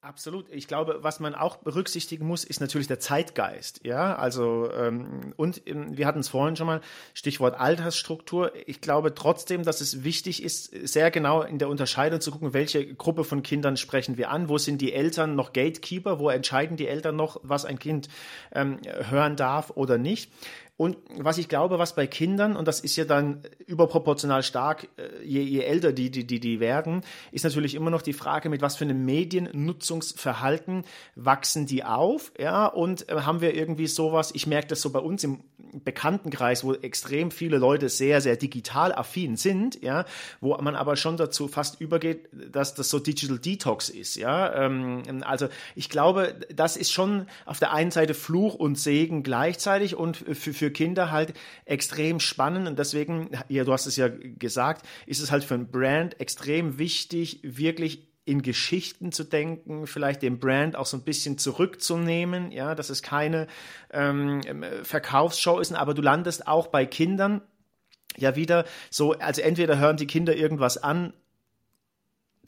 Absolut. Ich glaube, was man auch berücksichtigen muss, ist natürlich der Zeitgeist. Ja, also ähm, und ähm, wir hatten es vorhin schon mal Stichwort Altersstruktur. Ich glaube trotzdem, dass es wichtig ist, sehr genau in der Unterscheidung zu gucken, welche Gruppe von Kindern sprechen wir an. Wo sind die Eltern noch Gatekeeper? Wo entscheiden die Eltern noch, was ein Kind ähm, hören darf oder nicht? Und was ich glaube, was bei Kindern, und das ist ja dann überproportional stark, äh, je, je älter die, die, die, die werden, ist natürlich immer noch die Frage, mit was für einem Mediennutzungsverhalten wachsen die auf, ja, und äh, haben wir irgendwie sowas, ich merke das so bei uns im Bekanntenkreis, wo extrem viele Leute sehr, sehr digital affin sind, ja, wo man aber schon dazu fast übergeht, dass das so Digital Detox ist, ja, ähm, also ich glaube, das ist schon auf der einen Seite Fluch und Segen gleichzeitig und für, für für Kinder halt extrem spannend und deswegen, ja, du hast es ja gesagt, ist es halt für ein Brand extrem wichtig, wirklich in Geschichten zu denken, vielleicht den Brand auch so ein bisschen zurückzunehmen, ja, dass es keine ähm, Verkaufsshow ist, aber du landest auch bei Kindern ja wieder so, also entweder hören die Kinder irgendwas an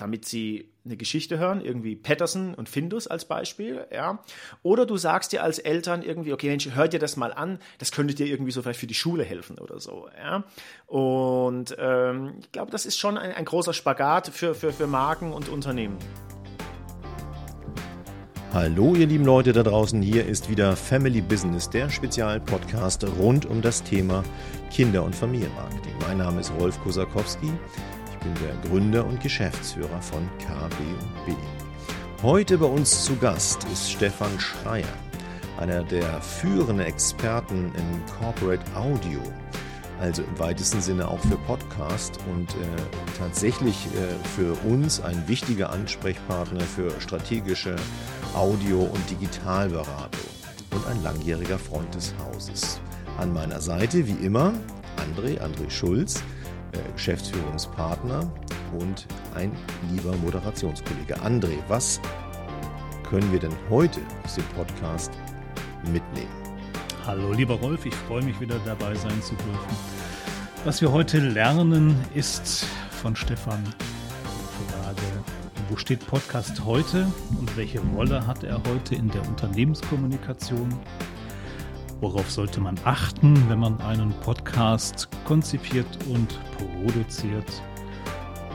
damit sie eine Geschichte hören, irgendwie Patterson und Findus als Beispiel, ja. Oder du sagst dir als Eltern irgendwie, okay, Mensch, hör dir das mal an, das könnte dir irgendwie so vielleicht für die Schule helfen oder so, ja. Und ähm, ich glaube, das ist schon ein, ein großer Spagat für, für, für Marken und Unternehmen. Hallo ihr lieben Leute da draußen, hier ist wieder Family Business, der Spezialpodcast rund um das Thema Kinder- und Familienmarketing. Mein Name ist Rolf Kosakowski bin der Gründer und Geschäftsführer von KB&B. Heute bei uns zu Gast ist Stefan Schreier, einer der führenden Experten im Corporate Audio, also im weitesten Sinne auch für Podcast und äh, tatsächlich äh, für uns ein wichtiger Ansprechpartner für strategische Audio- und Digitalberatung und ein langjähriger Freund des Hauses. An meiner Seite wie immer André, André Schulz, Geschäftsführungspartner und ein lieber Moderationskollege. André, was können wir denn heute aus dem Podcast mitnehmen? Hallo lieber Rolf, ich freue mich wieder dabei sein zu dürfen. Was wir heute lernen ist von Stefan Frage, wo steht Podcast heute und welche Rolle hat er heute in der Unternehmenskommunikation? Worauf sollte man achten, wenn man einen Podcast konzipiert und produziert?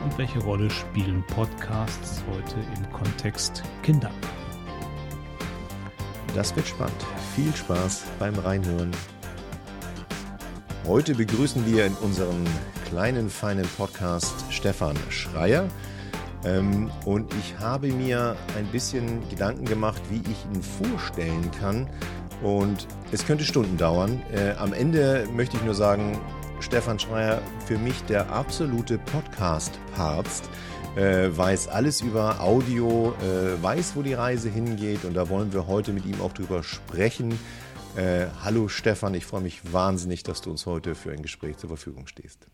Und welche Rolle spielen Podcasts heute im Kontext Kinder? Das wird spannend. Viel Spaß beim Reinhören. Heute begrüßen wir in unserem kleinen, feinen Podcast Stefan Schreier. Ähm, und ich habe mir ein bisschen Gedanken gemacht, wie ich ihn vorstellen kann, und es könnte Stunden dauern. Äh, am Ende möchte ich nur sagen, Stefan Schreier, für mich der absolute Podcast-Papst, äh, weiß alles über Audio, äh, weiß, wo die Reise hingeht und da wollen wir heute mit ihm auch drüber sprechen. Äh, hallo Stefan, ich freue mich wahnsinnig, dass du uns heute für ein Gespräch zur Verfügung stehst.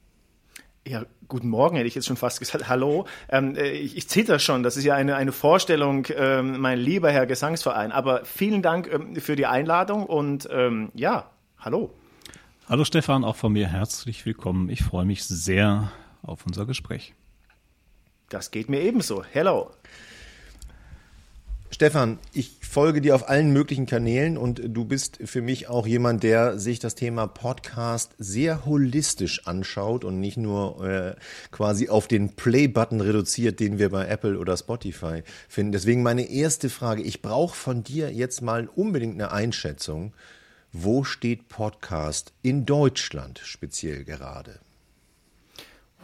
Ja, guten Morgen, hätte ich jetzt schon fast gesagt. Hallo. Ähm, äh, ich, ich zitter schon. Das ist ja eine, eine Vorstellung, ähm, mein lieber Herr Gesangsverein. Aber vielen Dank ähm, für die Einladung und ähm, ja, hallo. Hallo Stefan, auch von mir herzlich willkommen. Ich freue mich sehr auf unser Gespräch. Das geht mir ebenso. Hello. Stefan, ich folge dir auf allen möglichen Kanälen und du bist für mich auch jemand, der sich das Thema Podcast sehr holistisch anschaut und nicht nur äh, quasi auf den Play-Button reduziert, den wir bei Apple oder Spotify finden. Deswegen meine erste Frage, ich brauche von dir jetzt mal unbedingt eine Einschätzung. Wo steht Podcast in Deutschland speziell gerade?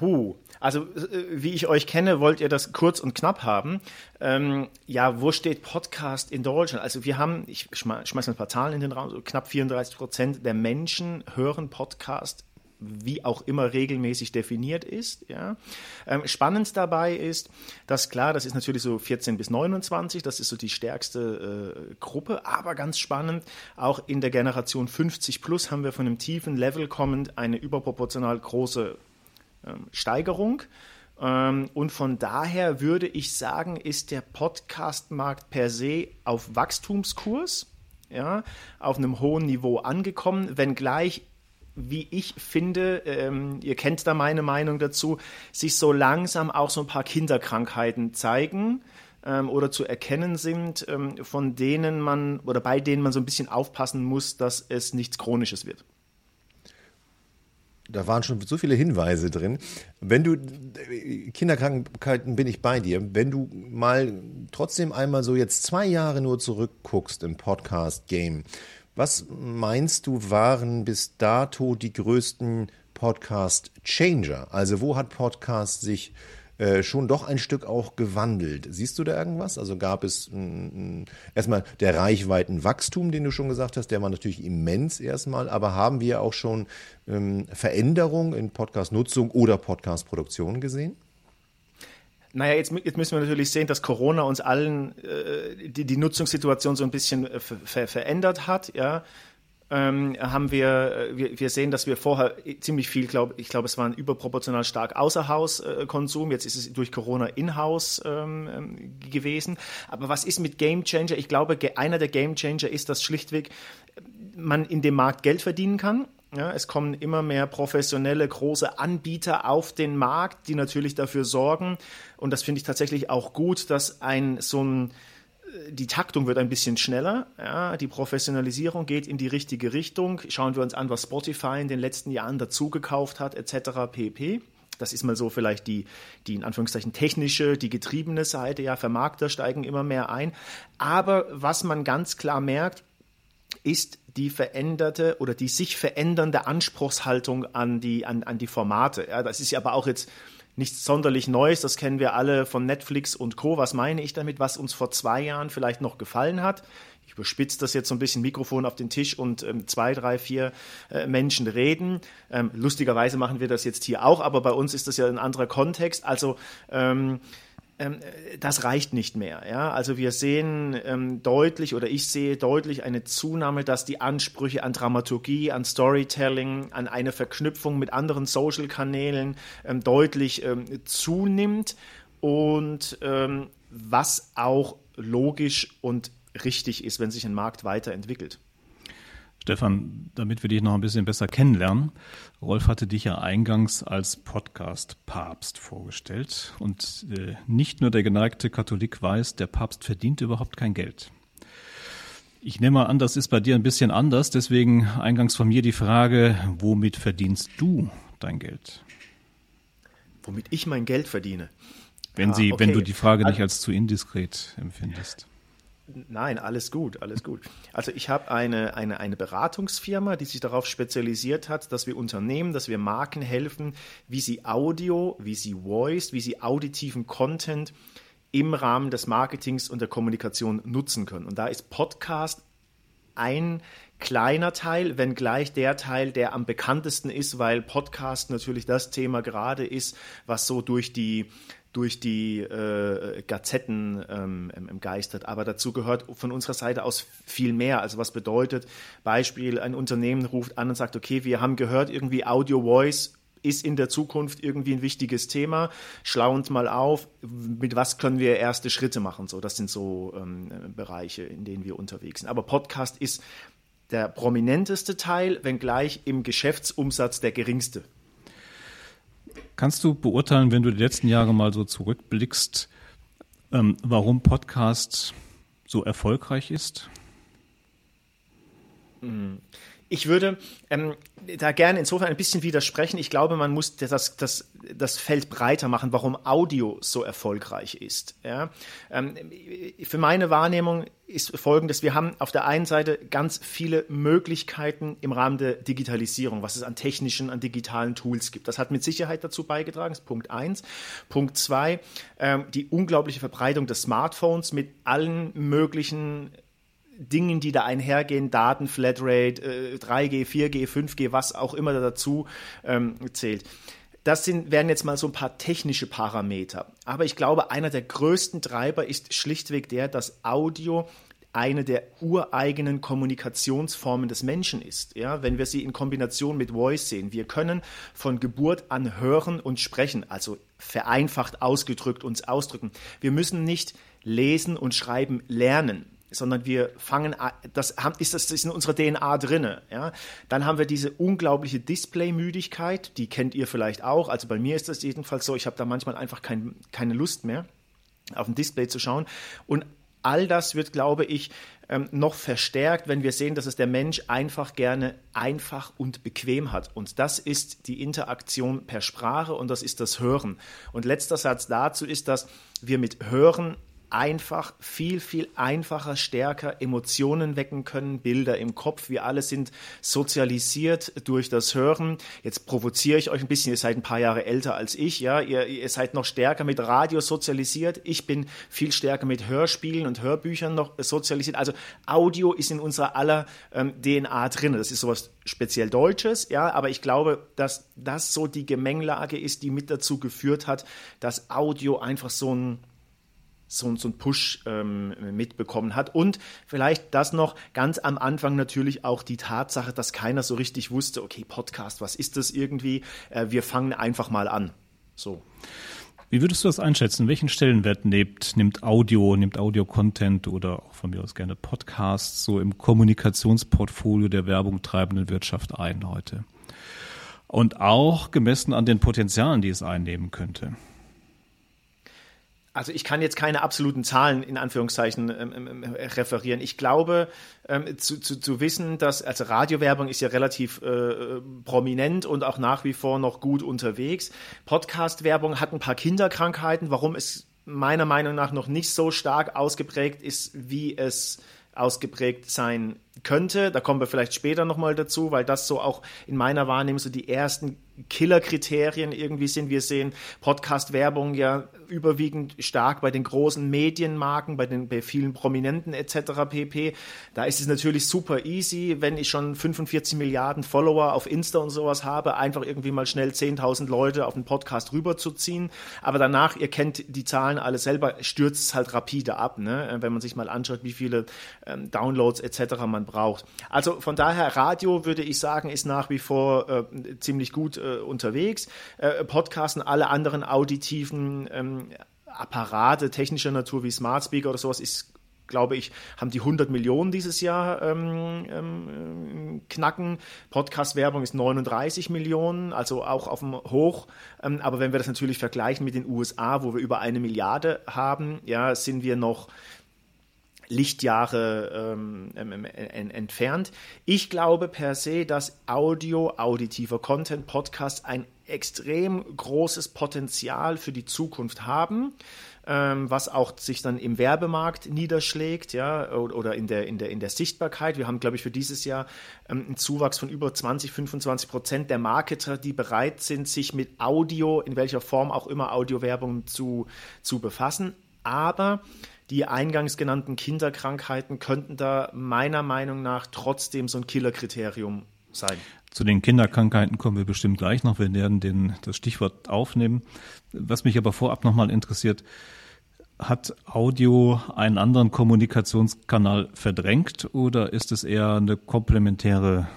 Huh. Also, äh, wie ich euch kenne, wollt ihr das kurz und knapp haben. Ähm, ja, wo steht Podcast in Deutschland? Also, wir haben, ich schmeiße mal ein paar Zahlen in den Raum, so knapp 34 Prozent der Menschen hören Podcast wie auch immer regelmäßig definiert ist. Ja. Ähm, spannend dabei ist, dass klar, das ist natürlich so 14 bis 29, das ist so die stärkste äh, Gruppe, aber ganz spannend, auch in der Generation 50 plus haben wir von einem tiefen Level kommend eine überproportional große Steigerung. Ähm, und von daher würde ich sagen, ist der Podcast-Markt per se auf Wachstumskurs, ja, auf einem hohen Niveau angekommen, wenngleich wie ich finde, ähm, ihr kennt da meine Meinung dazu, sich so langsam auch so ein paar Kinderkrankheiten zeigen. ähm, oder zu erkennen sind, ähm, von denen man oder bei denen man so ein bisschen aufpassen muss, dass es nichts Chronisches wird da waren schon so viele Hinweise drin. Wenn du, Kinderkrankheiten bin ich bei dir, wenn du mal trotzdem einmal so jetzt zwei Jahre nur zurückguckst im Podcast-Game, was meinst du waren bis dato die größten Podcast-Changer? Also wo hat Podcast sich äh, schon doch ein Stück auch gewandelt. Siehst du da irgendwas? Also gab es erstmal der Reichweitenwachstum, den du schon gesagt hast, der war natürlich immens erstmal, aber haben wir auch schon ähm, Veränderungen in Podcast-Nutzung oder Podcast-Produktion gesehen? Naja, jetzt, jetzt, müssen wir natürlich sehen, dass Corona uns allen äh, die, die Nutzungssituation so ein bisschen äh, ver verändert hat. Ja? Ähm, haben wir, äh, wir, wir sehen, dass wir vorher ziemlich viel, glaub, ich glaube, es war ein überproportional stark Außerhauskonsum. Jetzt ist es durch Corona in-house ähm, ähm, gewesen. Aber was ist mit Game Changer? Ich glaube, einer der Game Changer ist, dass schlichtweg man in dem Markt Geld verdienen kann. Ja, es kommen immer mehr professionelle große Anbieter auf den Markt, die natürlich dafür sorgen. Und das finde ich tatsächlich auch gut, dass ein so ein die Taktung wird ein bisschen schneller, ja, die Professionalisierung geht in die richtige Richtung. Schauen wir uns an, was Spotify in den letzten Jahren dazugekauft hat, etc. pp. Das ist mal so vielleicht die, die in Anführungszeichen technische, die getriebene Seite. Ja, Vermarkter steigen immer mehr ein. Aber was man ganz klar merkt, ist die veränderte oder die sich verändernde Anspruchshaltung an die, an, an die Formate. Ja, das ist ja aber auch jetzt nichts sonderlich Neues, das kennen wir alle von Netflix und Co. Was meine ich damit, was uns vor zwei Jahren vielleicht noch gefallen hat? Ich überspitze das jetzt so ein bisschen, Mikrofon auf den Tisch und ähm, zwei, drei, vier äh, Menschen reden. Ähm, lustigerweise machen wir das jetzt hier auch, aber bei uns ist das ja ein anderer Kontext. Also ähm, das reicht nicht mehr. Ja? Also wir sehen ähm, deutlich oder ich sehe deutlich eine Zunahme, dass die Ansprüche an Dramaturgie, an Storytelling, an eine Verknüpfung mit anderen Social-Kanälen ähm, deutlich ähm, zunimmt und ähm, was auch logisch und richtig ist, wenn sich ein Markt weiterentwickelt. Stefan, damit wir dich noch ein bisschen besser kennenlernen, Rolf hatte dich ja eingangs als Podcast-Papst vorgestellt. Und äh, nicht nur der geneigte Katholik weiß, der Papst verdient überhaupt kein Geld. Ich nehme mal an, das ist bei dir ein bisschen anders. Deswegen eingangs von mir die Frage, womit verdienst du dein Geld? Womit ich mein Geld verdiene? Wenn, sie, ah, okay. wenn du die Frage nicht als zu indiskret empfindest. Nein, alles gut, alles gut. Also ich habe eine, eine, eine Beratungsfirma, die sich darauf spezialisiert hat, dass wir Unternehmen, dass wir Marken helfen, wie sie Audio, wie sie Voice, wie sie auditiven Content im Rahmen des Marketings und der Kommunikation nutzen können. Und da ist Podcast ein kleiner Teil, wenngleich der Teil, der am bekanntesten ist, weil Podcast natürlich das Thema gerade ist, was so durch die durch die äh, Gazetten ähm, geistert. Aber dazu gehört von unserer Seite aus viel mehr. Also was bedeutet, Beispiel, ein Unternehmen ruft an und sagt, okay, wir haben gehört, irgendwie Audio Voice ist in der Zukunft irgendwie ein wichtiges Thema. Schlau uns mal auf, mit was können wir erste Schritte machen. So, das sind so ähm, Bereiche, in denen wir unterwegs sind. Aber Podcast ist der prominenteste Teil, wenngleich im Geschäftsumsatz der geringste. Kannst du beurteilen, wenn du die letzten Jahre mal so zurückblickst, ähm, warum Podcast so erfolgreich ist? Ich würde ähm, da gerne insofern ein bisschen widersprechen. Ich glaube, man muss das, das, das Feld breiter machen, warum Audio so erfolgreich ist. Ja? Ähm, für meine Wahrnehmung ist folgendes. Wir haben auf der einen Seite ganz viele Möglichkeiten im Rahmen der Digitalisierung, was es an technischen, an digitalen Tools gibt. Das hat mit Sicherheit dazu beigetragen, ist Punkt eins. Punkt zwei, ähm, die unglaubliche Verbreitung des Smartphones mit allen möglichen Dingen, die da einhergehen, Daten, Flatrate, äh, 3G, 4G, 5G, was auch immer da dazu ähm, zählt. Das sind, wären jetzt mal so ein paar technische Parameter. Aber ich glaube, einer der größten Treiber ist schlichtweg der, dass Audio eine der ureigenen Kommunikationsformen des Menschen ist. Ja, wenn wir sie in Kombination mit Voice sehen. Wir können von Geburt an hören und sprechen, also vereinfacht ausgedrückt uns ausdrücken. Wir müssen nicht lesen und schreiben lernen sondern wir fangen, das ist, das ist in unserer DNA drinne. Ja? Dann haben wir diese unglaubliche Displaymüdigkeit, die kennt ihr vielleicht auch. Also bei mir ist das jedenfalls so, ich habe da manchmal einfach kein, keine Lust mehr. auf dem Display zu schauen. Und all das wird, glaube ich, ähm, noch verstärkt, wenn wir sehen, dass es der Mensch einfach gerne einfach und bequem hat. Und das ist die Interaktion per Sprache und das ist das Hören. Und letzter Satz dazu ist, dass wir mit Hören einfach viel, viel einfacher, stärker Emotionen wecken können, Bilder im Kopf. Wir alle sind sozialisiert durch das Hören. Jetzt provoziere ich euch ein bisschen, ihr seid ein paar Jahre älter als ich, ja, ihr, ihr seid noch stärker mit Radio sozialisiert. Ich bin viel stärker mit Hörspielen und Hörbüchern noch sozialisiert. Also Audio ist in unserer aller ähm, DNA drin. Das ist sowas speziell Deutsches, ja, aber ich glaube, dass das so die Gemengelage ist, die mit dazu geführt hat, dass Audio einfach so ein so, so einen Push ähm, mitbekommen hat. Und vielleicht das noch ganz am Anfang natürlich auch die Tatsache, dass keiner so richtig wusste, okay, Podcast, was ist das irgendwie? Äh, wir fangen einfach mal an. So. Wie würdest du das einschätzen? Welchen Stellenwert nimmt, nimmt Audio, nimmt Audio-Content oder auch von mir aus gerne Podcasts so im Kommunikationsportfolio der Werbung treibenden Wirtschaft ein heute? Und auch gemessen an den Potenzialen, die es einnehmen könnte. Also ich kann jetzt keine absoluten Zahlen in Anführungszeichen ähm, ähm, ähm referieren. Ich glaube ähm, zu, zu, zu wissen, dass also Radiowerbung ist ja relativ äh, prominent und auch nach wie vor noch gut unterwegs. Podcastwerbung hat ein paar Kinderkrankheiten, warum es meiner Meinung nach noch nicht so stark ausgeprägt ist, wie es ausgeprägt sein könnte. Da kommen wir vielleicht später nochmal dazu, weil das so auch in meiner Wahrnehmung so die ersten Killerkriterien irgendwie sind. Wir sehen Podcast-Werbung ja überwiegend stark bei den großen Medienmarken, bei den bei vielen Prominenten etc. pp. Da ist es natürlich super easy, wenn ich schon 45 Milliarden Follower auf Insta und sowas habe, einfach irgendwie mal schnell 10.000 Leute auf den Podcast rüberzuziehen. Aber danach, ihr kennt die Zahlen alle selber, stürzt es halt rapide ab, ne? wenn man sich mal anschaut, wie viele ähm, Downloads etc. man braucht. Also von daher, Radio würde ich sagen, ist nach wie vor äh, ziemlich gut äh, unterwegs. Äh, Podcasten, alle anderen auditiven ähm, Apparate technischer Natur wie Smart Speaker oder sowas ist glaube ich, haben die 100 Millionen dieses Jahr ähm, ähm, knacken. Podcast-Werbung ist 39 Millionen, also auch auf dem Hoch. Ähm, aber wenn wir das natürlich vergleichen mit den USA, wo wir über eine Milliarde haben, ja, sind wir noch Lichtjahre ähm, ähm, entfernt. Ich glaube per se, dass Audio, auditiver Content, Podcast ein extrem großes Potenzial für die Zukunft haben, ähm, was auch sich dann im Werbemarkt niederschlägt, ja, oder in der, in der, in der Sichtbarkeit. Wir haben, glaube ich, für dieses Jahr ähm, einen Zuwachs von über 20, 25 Prozent der Marketer, die bereit sind, sich mit Audio, in welcher Form auch immer Audiowerbung zu, zu befassen. Aber die eingangs genannten Kinderkrankheiten könnten da meiner Meinung nach trotzdem so ein Killerkriterium sein. Zu den Kinderkrankheiten kommen wir bestimmt gleich noch. Wir werden den, das Stichwort aufnehmen. Was mich aber vorab nochmal interessiert, hat Audio einen anderen Kommunikationskanal verdrängt oder ist es eher eine komplementäre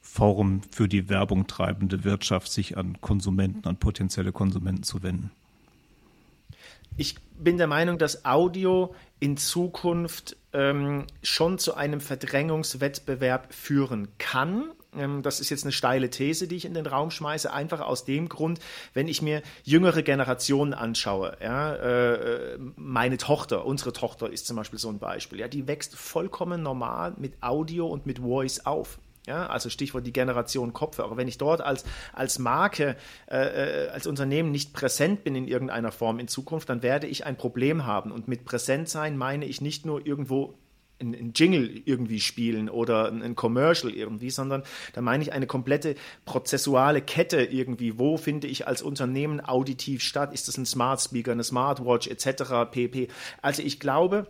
Form für die Werbung treibende Wirtschaft, sich an Konsumenten, an potenzielle Konsumenten zu wenden? Ich bin der Meinung, dass Audio in Zukunft ähm, schon zu einem Verdrängungswettbewerb führen kann. Ähm, das ist jetzt eine steile These, die ich in den Raum schmeiße, einfach aus dem Grund, wenn ich mir jüngere Generationen anschaue. Ja, äh, meine Tochter, unsere Tochter ist zum Beispiel so ein Beispiel. Ja, die wächst vollkommen normal mit Audio und mit Voice auf. Ja, also Stichwort die Generation Kopfhörer. Wenn ich dort als, als Marke, äh, äh, als Unternehmen nicht präsent bin in irgendeiner Form in Zukunft, dann werde ich ein Problem haben. Und mit präsent sein meine ich nicht nur irgendwo ein, Jingle irgendwie spielen oder ein, Commercial irgendwie, sondern da meine ich eine komplette prozessuale Kette irgendwie. Wo finde ich als Unternehmen auditiv statt? Ist das ein Smart Speaker, eine Smartwatch etc. pp. Also ich glaube,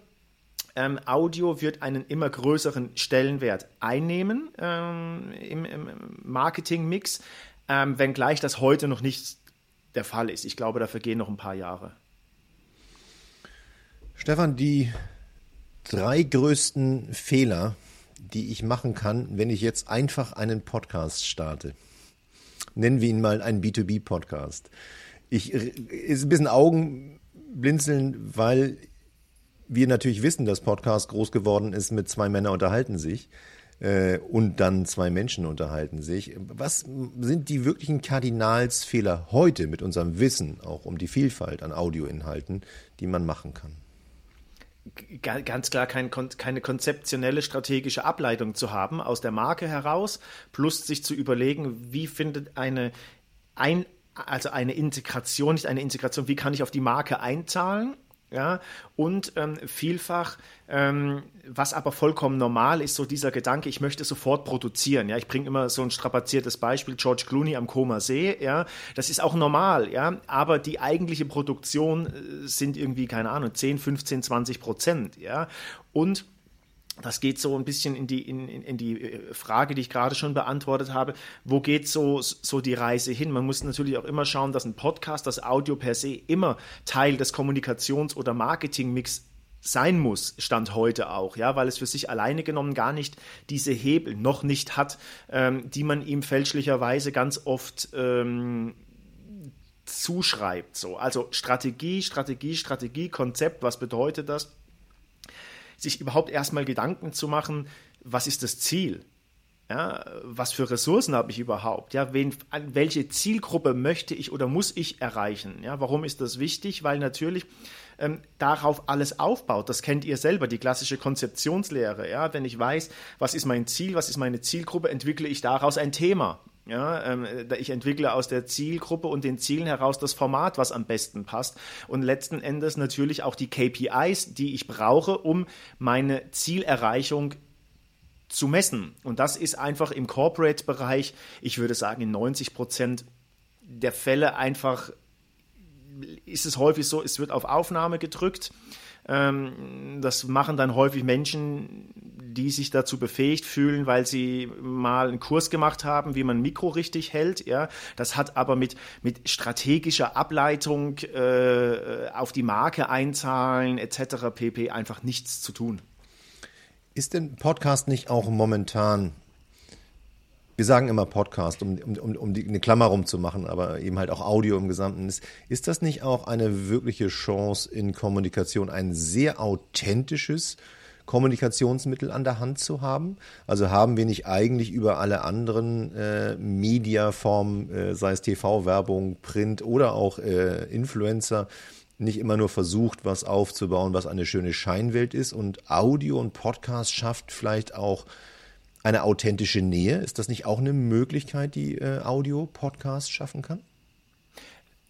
ähm, Audio wird einen immer größeren Stellenwert einnehmen ähm, im, im Marketingmix, ähm, wenngleich das heute noch nicht der Fall ist. Ich glaube, dafür gehen noch ein paar Jahre. Stefan, die drei größten Fehler, die ich machen kann, wenn ich jetzt einfach einen Podcast starte. Nennen wir ihn mal einen B2B-Podcast. Ich ist ein bisschen Augenblinzeln, weil wir natürlich wissen, dass Podcast groß geworden ist mit zwei Männer unterhalten sich. äh, und dann zwei Menschen unterhalten sich. Was sind die wirklichen Kardinalsfehler heute mit unserem Wissen auch um die Vielfalt an Audioinhalten, die man machen kann? ganz klar kein, keine konzeptionelle strategische Ableitung zu haben aus der Marke heraus, plus sich zu überlegen, wie findet eine ein, also eine Integration, nicht eine Integration, wie kann ich auf die Marke einzahlen ja, und ähm, vielfach, ähm, was aber vollkommen normal ist, so dieser Gedanke, ich möchte sofort produzieren. Ja, ich bringe immer so ein strapaziertes Beispiel, George Clooney am Koma See. Ja, das ist auch normal. Ja, aber die eigentliche Produktion äh, sind irgendwie keine Ahnung 10, 15, 20 Prozent. Ja, und das geht so ein bisschen in die, in, in die äh, Frage, die ich gerade schon beantwortet habe. Wo geht so, so die Reise hin? Man muss natürlich auch immer schauen, dass ein Podcast, das Audio per se immer Teil des Kommunikations- oder Marketingmix sein muss, Stand heute auch, ja, weil es für sich alleine genommen gar nicht diese Hebel noch nicht hat, ähm, die man ihm fälschlicherweise ganz oft ähm, zuschreibt. So. Also Strategie, Strategie, Strategie, Konzept, was bedeutet das? Sich überhaupt erstmal Gedanken zu machen, was ist das Ziel? Ja, was für Ressourcen habe ich überhaupt? Ja, wen, welche Zielgruppe möchte ich oder muss ich erreichen? Ja, warum ist das wichtig? Weil natürlich ähm, darauf alles aufbaut. Das kennt ihr selber, die klassische Konzeptionslehre. Ja, wenn ich weiß, was ist mein Ziel, was ist meine Zielgruppe, entwickle ich daraus ein Thema. Ja, ähm, ich entwickle aus der Zielgruppe und den Zielen heraus das Format, was am besten passt. Und letzten Endes natürlich auch die KPIs, die ich brauche, um meine Zielerreichung zu messen. Und das ist einfach im Corporate-Bereich, ich würde sagen, in 90 Prozent der Fälle einfach ist es häufig so, es wird auf Aufnahme gedrückt. Ähm, das machen dann häufig Menschen, die sich dazu befähigt fühlen, weil sie mal einen Kurs gemacht haben, wie man Mikro richtig hält. Ja, das hat aber mit, mit strategischer Ableitung äh, auf die Marke einzahlen etc. pp. einfach nichts zu tun. Ist denn Podcast nicht auch momentan wir sagen immer Podcast, um, um, um die, eine Klammer rumzumachen, aber eben halt auch Audio im Gesamten. Ist, ist das nicht auch eine wirkliche Chance in Kommunikation, ein sehr authentisches Kommunikationsmittel an der Hand zu haben? Also haben wir nicht eigentlich über alle anderen äh, Mediaformen, äh, sei es TV-Werbung, Print oder auch äh, Influencer, nicht immer nur versucht, was aufzubauen, was eine schöne Scheinwelt ist und Audio und Podcast schafft vielleicht auch eine authentische Nähe. Ist das nicht auch eine Möglichkeit, die äh, Audio-Podcast schaffen kann?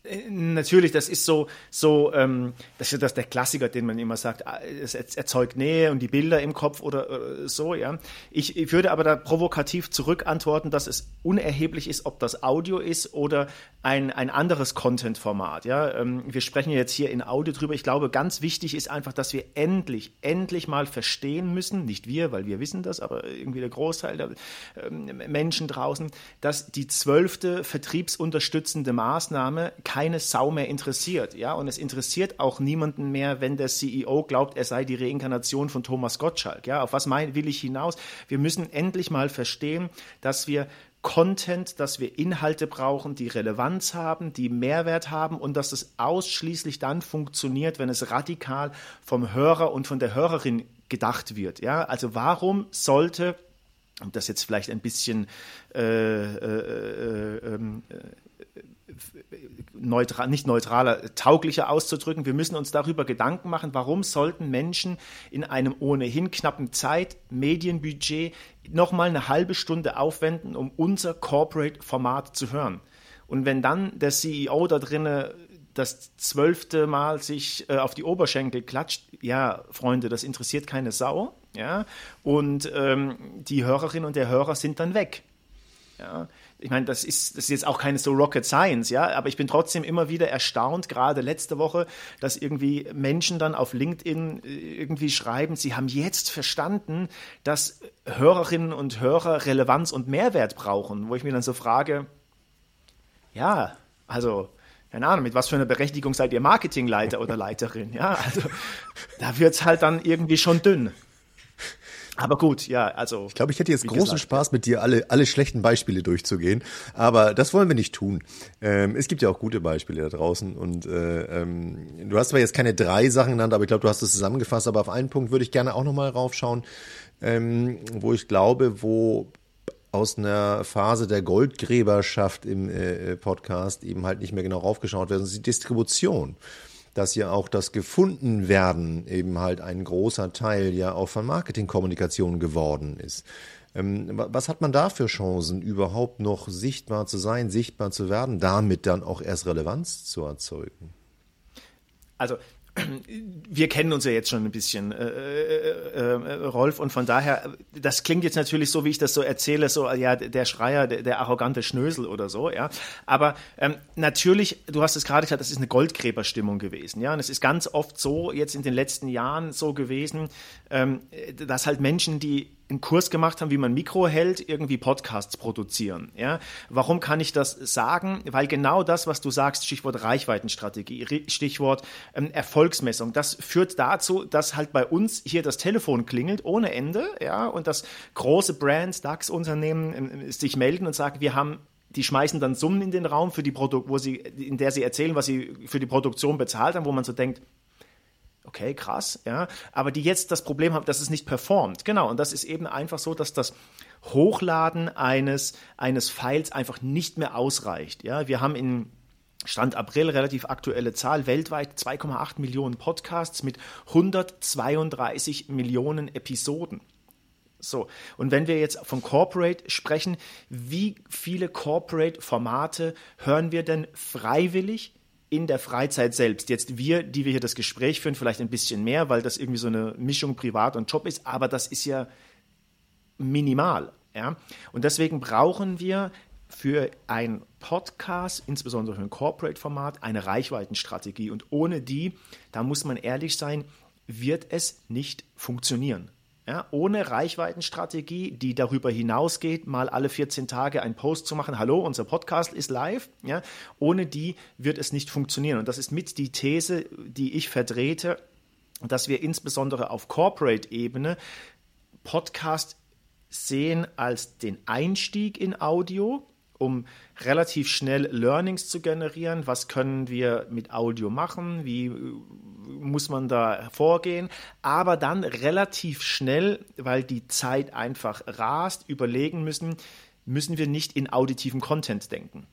Äh, natürlich, das ist so, so ähm, das ist das der Klassiker, den man immer sagt, ah, es erzeugt Nähe und die Bilder im Kopf oder, oder so, ja. Ich, ich, würde aber da provokativ zurückantworten, dass es unerheblich ist, ob das Audio ist oder ein, ein anderes Content-Format, ja. Ähm, wir sprechen jetzt hier in Audio drüber. Ich glaube, ganz wichtig ist einfach, dass wir endlich, endlich mal verstehen müssen, nicht wir, weil wir wissen das, aber irgendwie der Großteil der ähm, Menschen draußen, dass die zwölfte vertriebsunterstützende Maßnahme keine Sau mehr interessiert. Ja? Und es interessiert auch niemanden mehr, wenn der CEO glaubt, er sei die Reinkarnation von Thomas Gottschalk. Ja? Auf was mein, will ich hinaus? Wir müssen endlich mal verstehen, dass wir Content, dass wir Inhalte brauchen, die Relevanz haben, die Mehrwert haben und dass es ausschließlich dann funktioniert, wenn es radikal vom Hörer und von der Hörerin gedacht wird. Ja? Also warum sollte um das jetzt vielleicht ein bisschen äh, äh, äh, ähm, neutral, nicht neutraler, tauglicher auszudrücken. Wir müssen uns darüber Gedanken machen, warum sollten Menschen in einem ohnehin knappen Zeit, Medienbudget nochmal eine halbe Stunde aufwenden, um unser Corporate-Format zu hören. Und wenn dann der CEO da drinnen das zwölfte Mal sich äh, auf die Oberschenkel klatscht, ja, Freunde, das interessiert keine Sau. Ja? Und ähm, die Hörerin und der Hörer sind dann weg. Ja? Ich meine, das ist, das ist jetzt auch keine so Rocket Science, ja, aber ich bin trotzdem immer wieder erstaunt, gerade letzte Woche, dass irgendwie Menschen dann auf LinkedIn äh, irgendwie schreiben, sie haben jetzt verstanden, dass Hörerinnen und Hörer Relevanz und Mehrwert brauchen, wo ich mir dann so frage, ja, also keine Ahnung, mit was für einer Berechtigung seid ihr Marketingleiter oder Leiterin, ja, also da wird es halt dann irgendwie schon dünn. Aber gut, ja, also. Ich glaube, ich hätte jetzt großen gesagt, Spaß, mit dir alle, alle schlechten Beispiele durchzugehen. Aber das wollen wir nicht tun. Ähm, es gibt ja auch gute Beispiele da draußen. Und äh, ähm, du hast zwar jetzt keine drei Sachen genannt, aber ich glaube, du hast es zusammengefasst. Aber auf einen Punkt würde ich gerne auch nochmal raufschauen, ähm, wo ich glaube, wo aus einer Phase der Goldgräberschaft im äh, Podcast eben halt nicht mehr genau raufgeschaut wird. Das ist die Distribution dass ja auch das Gefundenwerden eben halt ein großer Teil ja auch von Marketingkommunikation geworden ist. Ähm, was hat man da für Chancen, überhaupt noch sichtbar zu sein, sichtbar zu werden, damit dann auch erst Relevanz zu erzeugen? Also wir kennen uns ja jetzt schon ein bisschen, äh, äh, äh, Rolf, und von daher, das klingt jetzt natürlich so, wie ich das so erzähle, so, ja, der Schreier, der, der arrogante Schnösel oder so, ja. Aber ähm, natürlich, du hast es gerade gesagt, das ist eine Goldgräberstimmung gewesen, ja. Und es ist ganz oft so, jetzt in den letzten Jahren so gewesen, ähm, dass halt Menschen, die einen Kurs gemacht haben, wie man Mikro hält, irgendwie Podcasts produzieren. Ja? Warum kann ich das sagen? Weil genau das, was du sagst, Stichwort Reichweitenstrategie, Stichwort ähm, Erfolgsmessung, das führt dazu, dass halt bei uns hier das Telefon klingelt ohne Ende, ja, und dass große Brands, DAX-Unternehmen ähm, sich melden und sagen, wir haben die schmeißen dann Summen in den Raum für die Produkt, wo sie, in der sie erzählen, was sie für die Produktion bezahlt haben, wo man so denkt, okay, krass, ja, aber die jetzt das Problem haben, dass es nicht performt. Genau, und das ist eben einfach so, dass das Hochladen eines, eines Files einfach nicht mehr ausreicht. Ja, wir haben in Stand April, relativ aktuelle Zahl, weltweit 2,8 Millionen Podcasts mit 132 Millionen Episoden. So, und wenn wir jetzt von Corporate sprechen, wie viele Corporate-Formate hören wir denn freiwillig in der Freizeit selbst. Jetzt wir, die wir hier das Gespräch führen, vielleicht ein bisschen mehr, weil das irgendwie so eine Mischung Privat und Job ist, aber das ist ja minimal. Ja? Und deswegen brauchen wir für ein Podcast, insbesondere für ein Corporate-Format, eine Reichweitenstrategie. Und ohne die, da muss man ehrlich sein, wird es nicht funktionieren. Ja, ohne Reichweitenstrategie, die darüber hinausgeht, mal alle 14 Tage einen Post zu machen, hallo, unser Podcast ist live, ja, ohne die wird es nicht funktionieren. Und das ist mit die These, die ich vertrete, dass wir insbesondere auf Corporate-Ebene Podcast sehen als den Einstieg in Audio, um relativ schnell Learnings zu generieren. Was können wir mit Audio machen? Wie äh, muss man da vorgehen? Aber dann relativ schnell, weil die Zeit einfach rast, überlegen müssen, müssen wir nicht in auditiven Content denken.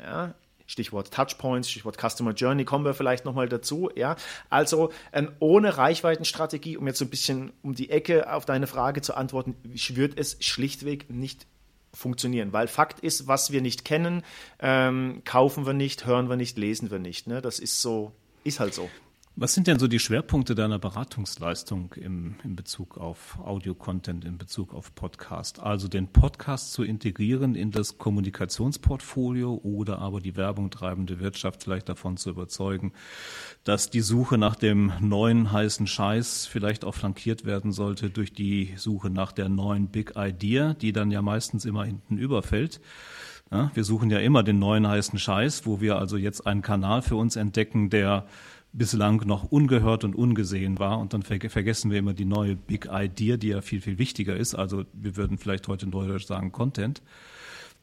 Ja, Stichwort Touchpoints, Stichwort Customer Journey, kommen wir vielleicht nochmal dazu. Ja? Also ähm, ohne Reichweitenstrategie, um jetzt so ein bisschen um die Ecke auf deine Frage zu antworten, wird es schlichtweg nicht funktionieren. Weil Fakt ist, was wir nicht kennen, ähm, kaufen wir nicht, hören wir nicht, lesen wir nicht. Ne? Das ist so, ist halt so. Was sind denn so die Schwerpunkte deiner Beratungsleistung im, in Bezug auf Audio-Content, in Bezug auf Podcast? Also den Podcast zu integrieren in das Kommunikationsportfolio oder aber die Werbung treibende Wirtschaft vielleicht davon zu überzeugen, dass die Suche nach dem neuen heißen Scheiß vielleicht auch flankiert werden sollte durch die Suche nach der neuen Big Idea, die dann ja meistens immer hinten überfällt. Ja, wir suchen ja immer den neuen heißen Scheiß, wo wir also jetzt einen Kanal für uns entdecken, der bislang noch ungehört und ungesehen war. Und dann ver vergessen wir immer die neue Big Idea, die ja viel, viel wichtiger ist. Also wir würden vielleicht heute in Deutsch sagen Content.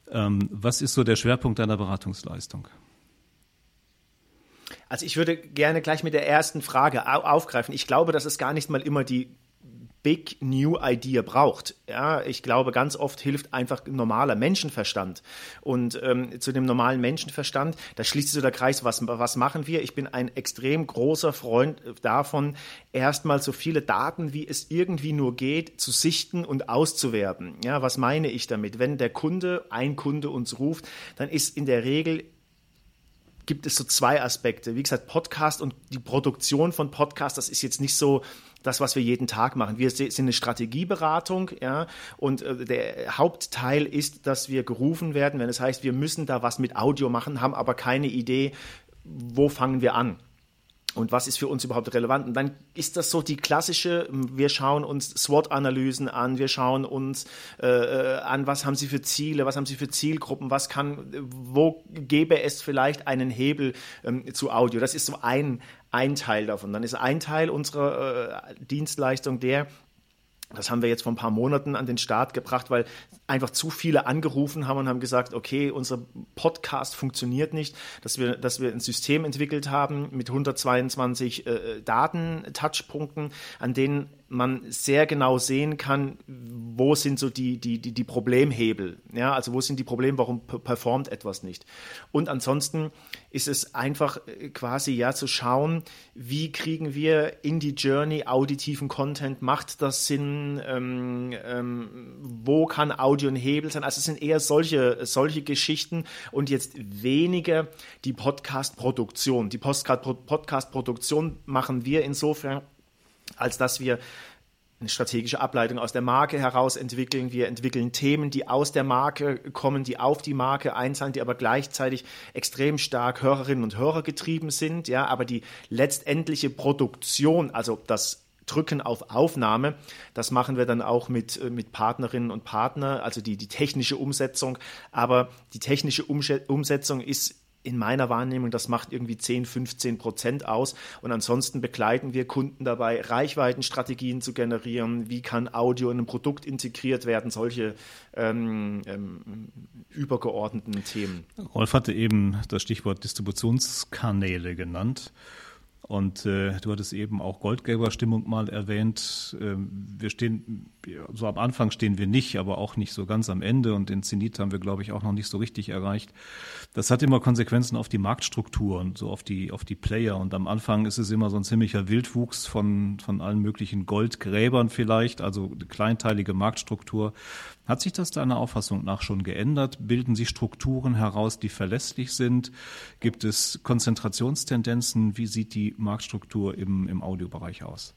Ähm, was ist so der Schwerpunkt deiner Beratungsleistung? Also ich würde gerne gleich mit der ersten Frage aufgreifen. Ich glaube, dass es gar nicht mal immer die Big New Idea braucht. Ja, ich glaube, ganz oft hilft einfach normaler Menschenverstand. Und ähm, zu dem normalen Menschenverstand, da schließt sich so der Kreis, was, was machen wir? Ich bin ein extrem großer Freund davon, erstmal so viele Daten, wie es irgendwie nur geht, zu sichten und auszuwerten. Ja, was meine ich damit? Wenn der Kunde, ein Kunde uns ruft, dann ist in der Regel gibt es so zwei Aspekte. Wie gesagt, Podcast und die Produktion von Podcast, das ist jetzt nicht so das, was wir jeden Tag machen. Wir sind eine Strategieberatung, ja, und äh, der Hauptteil ist, dass wir gerufen werden, wenn es heißt, wir müssen da was mit Audio machen, haben aber keine Idee, wo fangen wir an und was ist für uns überhaupt relevant. Und dann ist das so die klassische, wir schauen uns SWOT-Analysen an, wir schauen uns äh, äh, an, was haben sie für Ziele, was haben sie für Zielgruppen, was kann, wo gäbe es vielleicht einen Hebel ähm, zu Audio. Das ist so ein, ein Teil davon. Dann ist ein Teil unserer äh, Dienstleistung der, Das haben wir jetzt vor ein paar Monaten an den Start gebracht, weil einfach zu viele angerufen haben und haben gesagt, okay, unser Podcast funktioniert nicht, dass wir, dass wir ein System entwickelt haben mit 122 äh, Daten-Touchpunkten, an denen man sehr genau sehen kann, wo sind so die, die, die, die Problemhebel. Ja, also wo sind die Probleme, warum performt etwas nicht. Und ansonsten ist es einfach äh, quasi ja zu schauen, wie kriegen wir in die Journey auditiven Content, macht das Sinn, ähm, ähm, wo kann Audio ein Hebel sein. Also es sind eher solche, solche Geschichten und jetzt weniger die Podcast-Produktion. Die Podcast-Produktion machen wir insofern, als dass wir eine strategische Ableitung aus der Marke heraus entwickeln. Wir entwickeln Themen, die aus der Marke kommen, die auf die Marke einzahlen, die aber gleichzeitig extrem stark Hörerinnen und Hörer getrieben sind. Ja, aber die letztendliche Produktion, also das Drücken auf Aufnahme. Das machen wir dann auch mit, äh, mit Partnerinnen und Partnern, also die, die technische Umsetzung. Aber die technische Umsetzung ist in meiner Wahrnehmung, das macht irgendwie 10, 15 Prozent aus. Und ansonsten begleiten wir Kunden dabei, Reichweitenstrategien zu generieren. Wie kann Audio in ein Produkt integriert werden? Solche ähm, ähm, übergeordneten Themen. Rolf hatte eben das Stichwort Distributionskanäle genannt. Und äh, du hattest eben auch Goldgeber-Stimmung mal erwähnt. Ähm, wir stehen, so am Anfang stehen wir nicht, aber auch nicht so ganz am Ende. Und den Zenit haben wir, glaube ich, auch noch nicht so richtig erreicht. Das hat immer Konsequenzen auf die Marktstruktur und so auf die, auf die Player. Und am Anfang ist es immer so ein ziemlicher Wildwuchs von, von allen möglichen Goldgräbern vielleicht, also eine kleinteilige Marktstruktur. Hat sich das deiner Auffassung nach schon geändert? Bilden sich Strukturen heraus, die verlässlich sind? Gibt es Konzentrationstendenzen? Wie sieht die Marktstruktur im, im Audiobereich aus?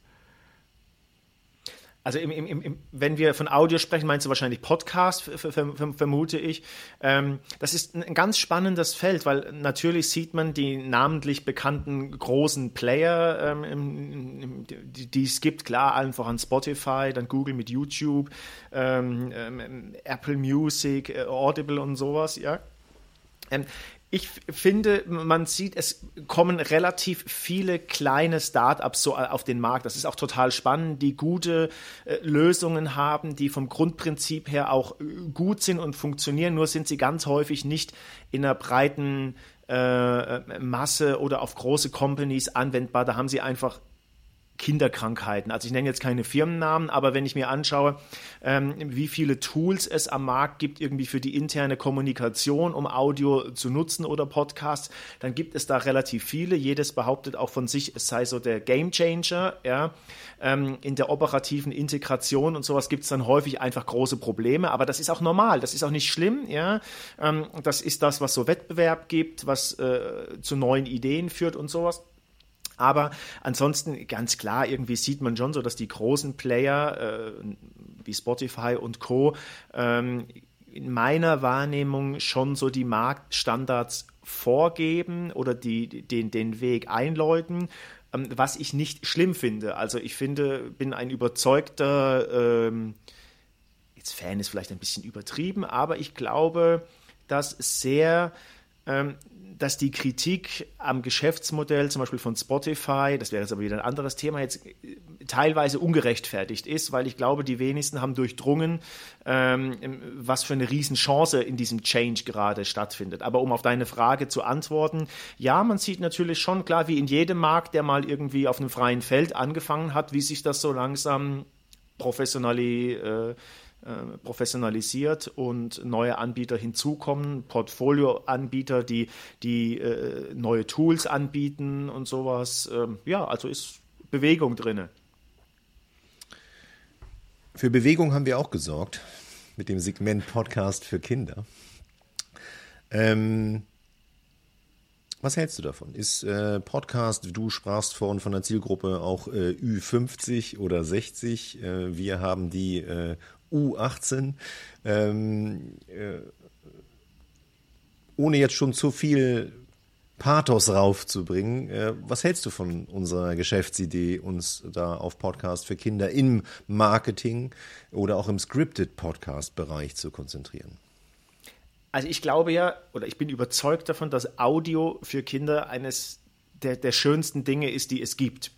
Also im, im, im, wenn wir von Audio sprechen, meinst du wahrscheinlich Podcast, vermute ich. Ähm, das ist ein ganz spannendes Feld, weil natürlich sieht man die namentlich bekannten großen Player, ähm, die, es gibt, klar, allen voran Spotify, dann Google mit YouTube, ähm, ähm Apple Music, äh, Audible und sowas, ja. Ich finde, man sieht, es kommen relativ viele kleine Startups so auf den Markt. Das ist auch total spannend, die gute äh, Lösungen haben, die vom Grundprinzip her auch äh, gut sind und funktionieren. Nur sind sie ganz häufig nicht in einer breiten äh, Masse oder auf große Companies anwendbar. Da haben sie einfach Kinderkrankheiten. Also ich nenne jetzt keine Firmennamen, aber wenn ich mir anschaue, ähm, wie viele Tools es am Markt gibt, irgendwie für die interne Kommunikation, um Audio zu nutzen oder Podcasts, dann gibt es da relativ viele. Jedes behauptet auch von sich, es sei so der Game Changer. Ja. Ähm, in der operativen Integration und sowas gibt es dann häufig einfach große Probleme, aber das ist auch normal, das ist auch nicht schlimm. Ja. Ähm, das ist das, was so Wettbewerb gibt, was äh, zu neuen Ideen führt und sowas. Aber ansonsten ganz klar, irgendwie sieht man schon so, dass die großen Player äh, wie Spotify und Co. Ähm, in meiner Wahrnehmung schon so die Marktstandards vorgeben oder die, den, den Weg einläuten, ähm, was ich nicht schlimm finde. Also ich finde, bin ein überzeugter, ähm, jetzt Fan ist vielleicht ein bisschen übertrieben, aber ich glaube, dass sehr ähm, dass die Kritik am Geschäftsmodell, zum Beispiel von Spotify, das wäre jetzt aber wieder ein anderes Thema, jetzt äh, teilweise ungerechtfertigt ist, weil ich glaube, die wenigsten haben durchdrungen, ähm, was für eine Riesenchance in diesem Change gerade stattfindet. Aber um auf deine Frage zu antworten, ja, man sieht natürlich schon klar, wie in jedem Markt, der mal irgendwie auf einem freien Feld angefangen hat, wie sich das so langsam professionali äh, äh, professionalisiert und neue Anbieter hinzukommen, Portfolioanbieter, die, die äh, neue Tools anbieten und sowas. Ähm, ja, also ist Bewegung drin. Für Bewegung haben wir auch gesorgt mit dem Segment Podcast für Kinder. Ähm, was hältst du davon? Ist äh, Podcast, du sprachst vorhin von der Zielgruppe auch äh, Ü50 oder 60. Äh, wir haben die äh, U18. Ähm, äh, ohne jetzt schon zu viel Pathos raufzubringen. Äh, was hältst du von unserer Geschäftsidee, uns da auf Podcast für Kinder im Marketing oder auch im Scripted Podcast Bereich zu konzentrieren? Also ich glaube ja, oder ich bin überzeugt davon, dass Audio für Kinder eines der, der schönsten Dinge ist, die es gibt.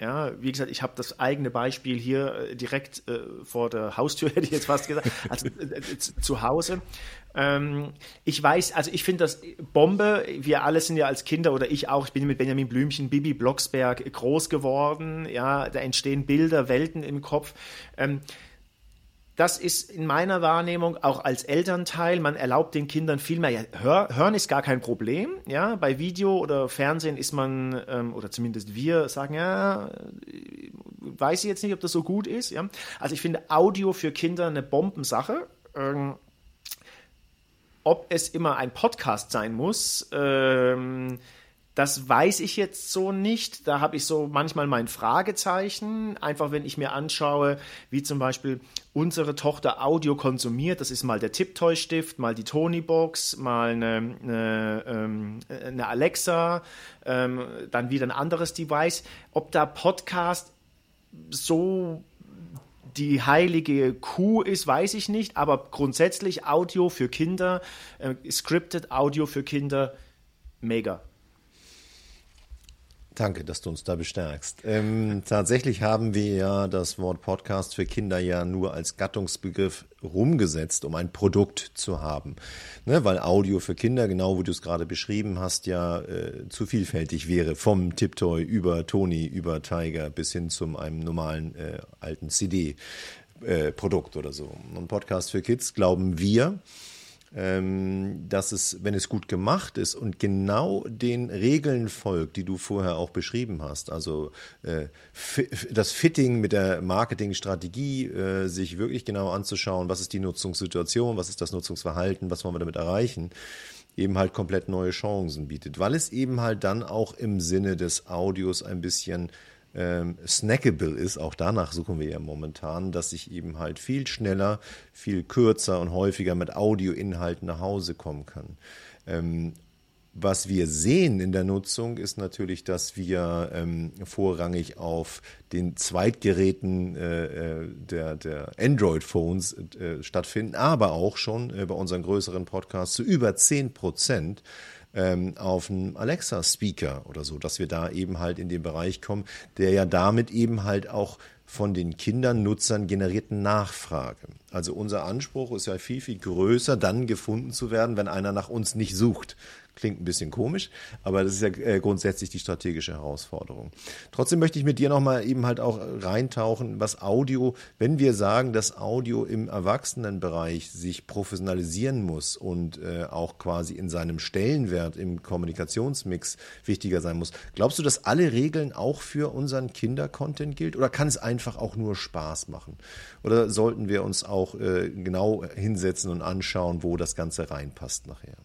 Ja, wie gesagt, ich habe das eigene Beispiel hier äh, direkt äh, vor der Haustür, hätte ich jetzt fast gesagt, also äh, äh zu Hause. Ähm, ich weiß, also ich finde das Bombe. Wir alle sind ja als Kinder oder ich auch. Ich bin mit Benjamin Blümchen, Bibi Blocksberg groß geworden. Ja, da entstehen Bilder, Welten im Kopf. Ähm, das ist in meiner Wahrnehmung auch als Elternteil, man erlaubt den Kindern viel mehr. Ja, hör, hören ist gar kein Problem. Ja, bei Video oder Fernsehen ist man, ähm, oder zumindest wir sagen, ja, weiß ich jetzt nicht, ob das so gut ist. Ja. Also ich finde Audio für Kinder eine Bombensache. Ähm, ob es immer ein Podcast sein muss, ähm, das weiß ich jetzt so nicht. Da habe ich so manchmal mein Fragezeichen. Einfach wenn ich mir anschaue, wie zum Beispiel unsere Tochter Audio konsumiert. Das ist mal der Tiptoy-Stift, mal die Tony-Box, mal eine, eine, ähm, eine Alexa, ähm, dann wieder ein anderes Device. Ob da Podcast so die heilige Kuh ist, weiß ich nicht, aber grundsätzlich Audio für Kinder, äh, scripted Audio für Kinder, mega. Danke, dass du uns da bestärkst. Ähm, tatsächlich haben wir ja das Wort Podcast für Kinder ja nur als Gattungsbegriff rumgesetzt, um ein Produkt zu haben. Ne, weil Audio für Kinder, genau wie du es gerade beschrieben hast, ja äh, zu vielfältig wäre. Vom Tiptoy über Tony, über Tiger bis hin zum einem normalen äh, alten CD-Produkt äh, oder so. Und Podcast für Kids glauben wir, dass es, wenn es gut gemacht ist und genau den Regeln folgt, die du vorher auch beschrieben hast, also äh, das Fitting mit der Marketingstrategie, äh, sich wirklich genau anzuschauen, was ist die Nutzungssituation, was ist das Nutzungsverhalten, was wollen wir damit erreichen, eben halt komplett neue Chancen bietet, weil es eben halt dann auch im Sinne des Audios ein bisschen ähm, snackable ist, auch danach suchen wir ja momentan, dass ich eben halt viel schneller, viel kürzer und häufiger mit Audioinhalten nach Hause kommen kann. Ähm, was wir sehen in der Nutzung ist natürlich, dass wir ähm, vorrangig auf den Zweitgeräten äh, äh der, der Android-Phones äh, stattfinden, aber auch schon äh, bei unseren größeren Podcasts zu über 10 Prozent ähm, auf einen Alexa-Speaker oder so, dass wir da eben halt in den Bereich kommen, der ja damit eben halt auch von den Kindern, Nutzern generierten Nachfrage. Also unser Anspruch ist ja viel, viel größer, dann gefunden zu werden, wenn einer nach uns nicht sucht. Klingt ein bisschen komisch, aber das ist ja äh, grundsätzlich die strategische Herausforderung. Trotzdem möchte ich mit dir nochmal eben halt auch reintauchen, was Audio, wenn wir sagen, dass Audio im Erwachsenenbereich sich professionalisieren muss und äh, auch quasi in seinem Stellenwert im Kommunikationsmix wichtiger sein muss. Glaubst du, dass alle Regeln auch für unseren Kindercontent gilt oder kann es einfach auch nur Spaß machen? Oder sollten wir uns auch äh, genau hinsetzen und anschauen, wo das Ganze reinpasst nachher?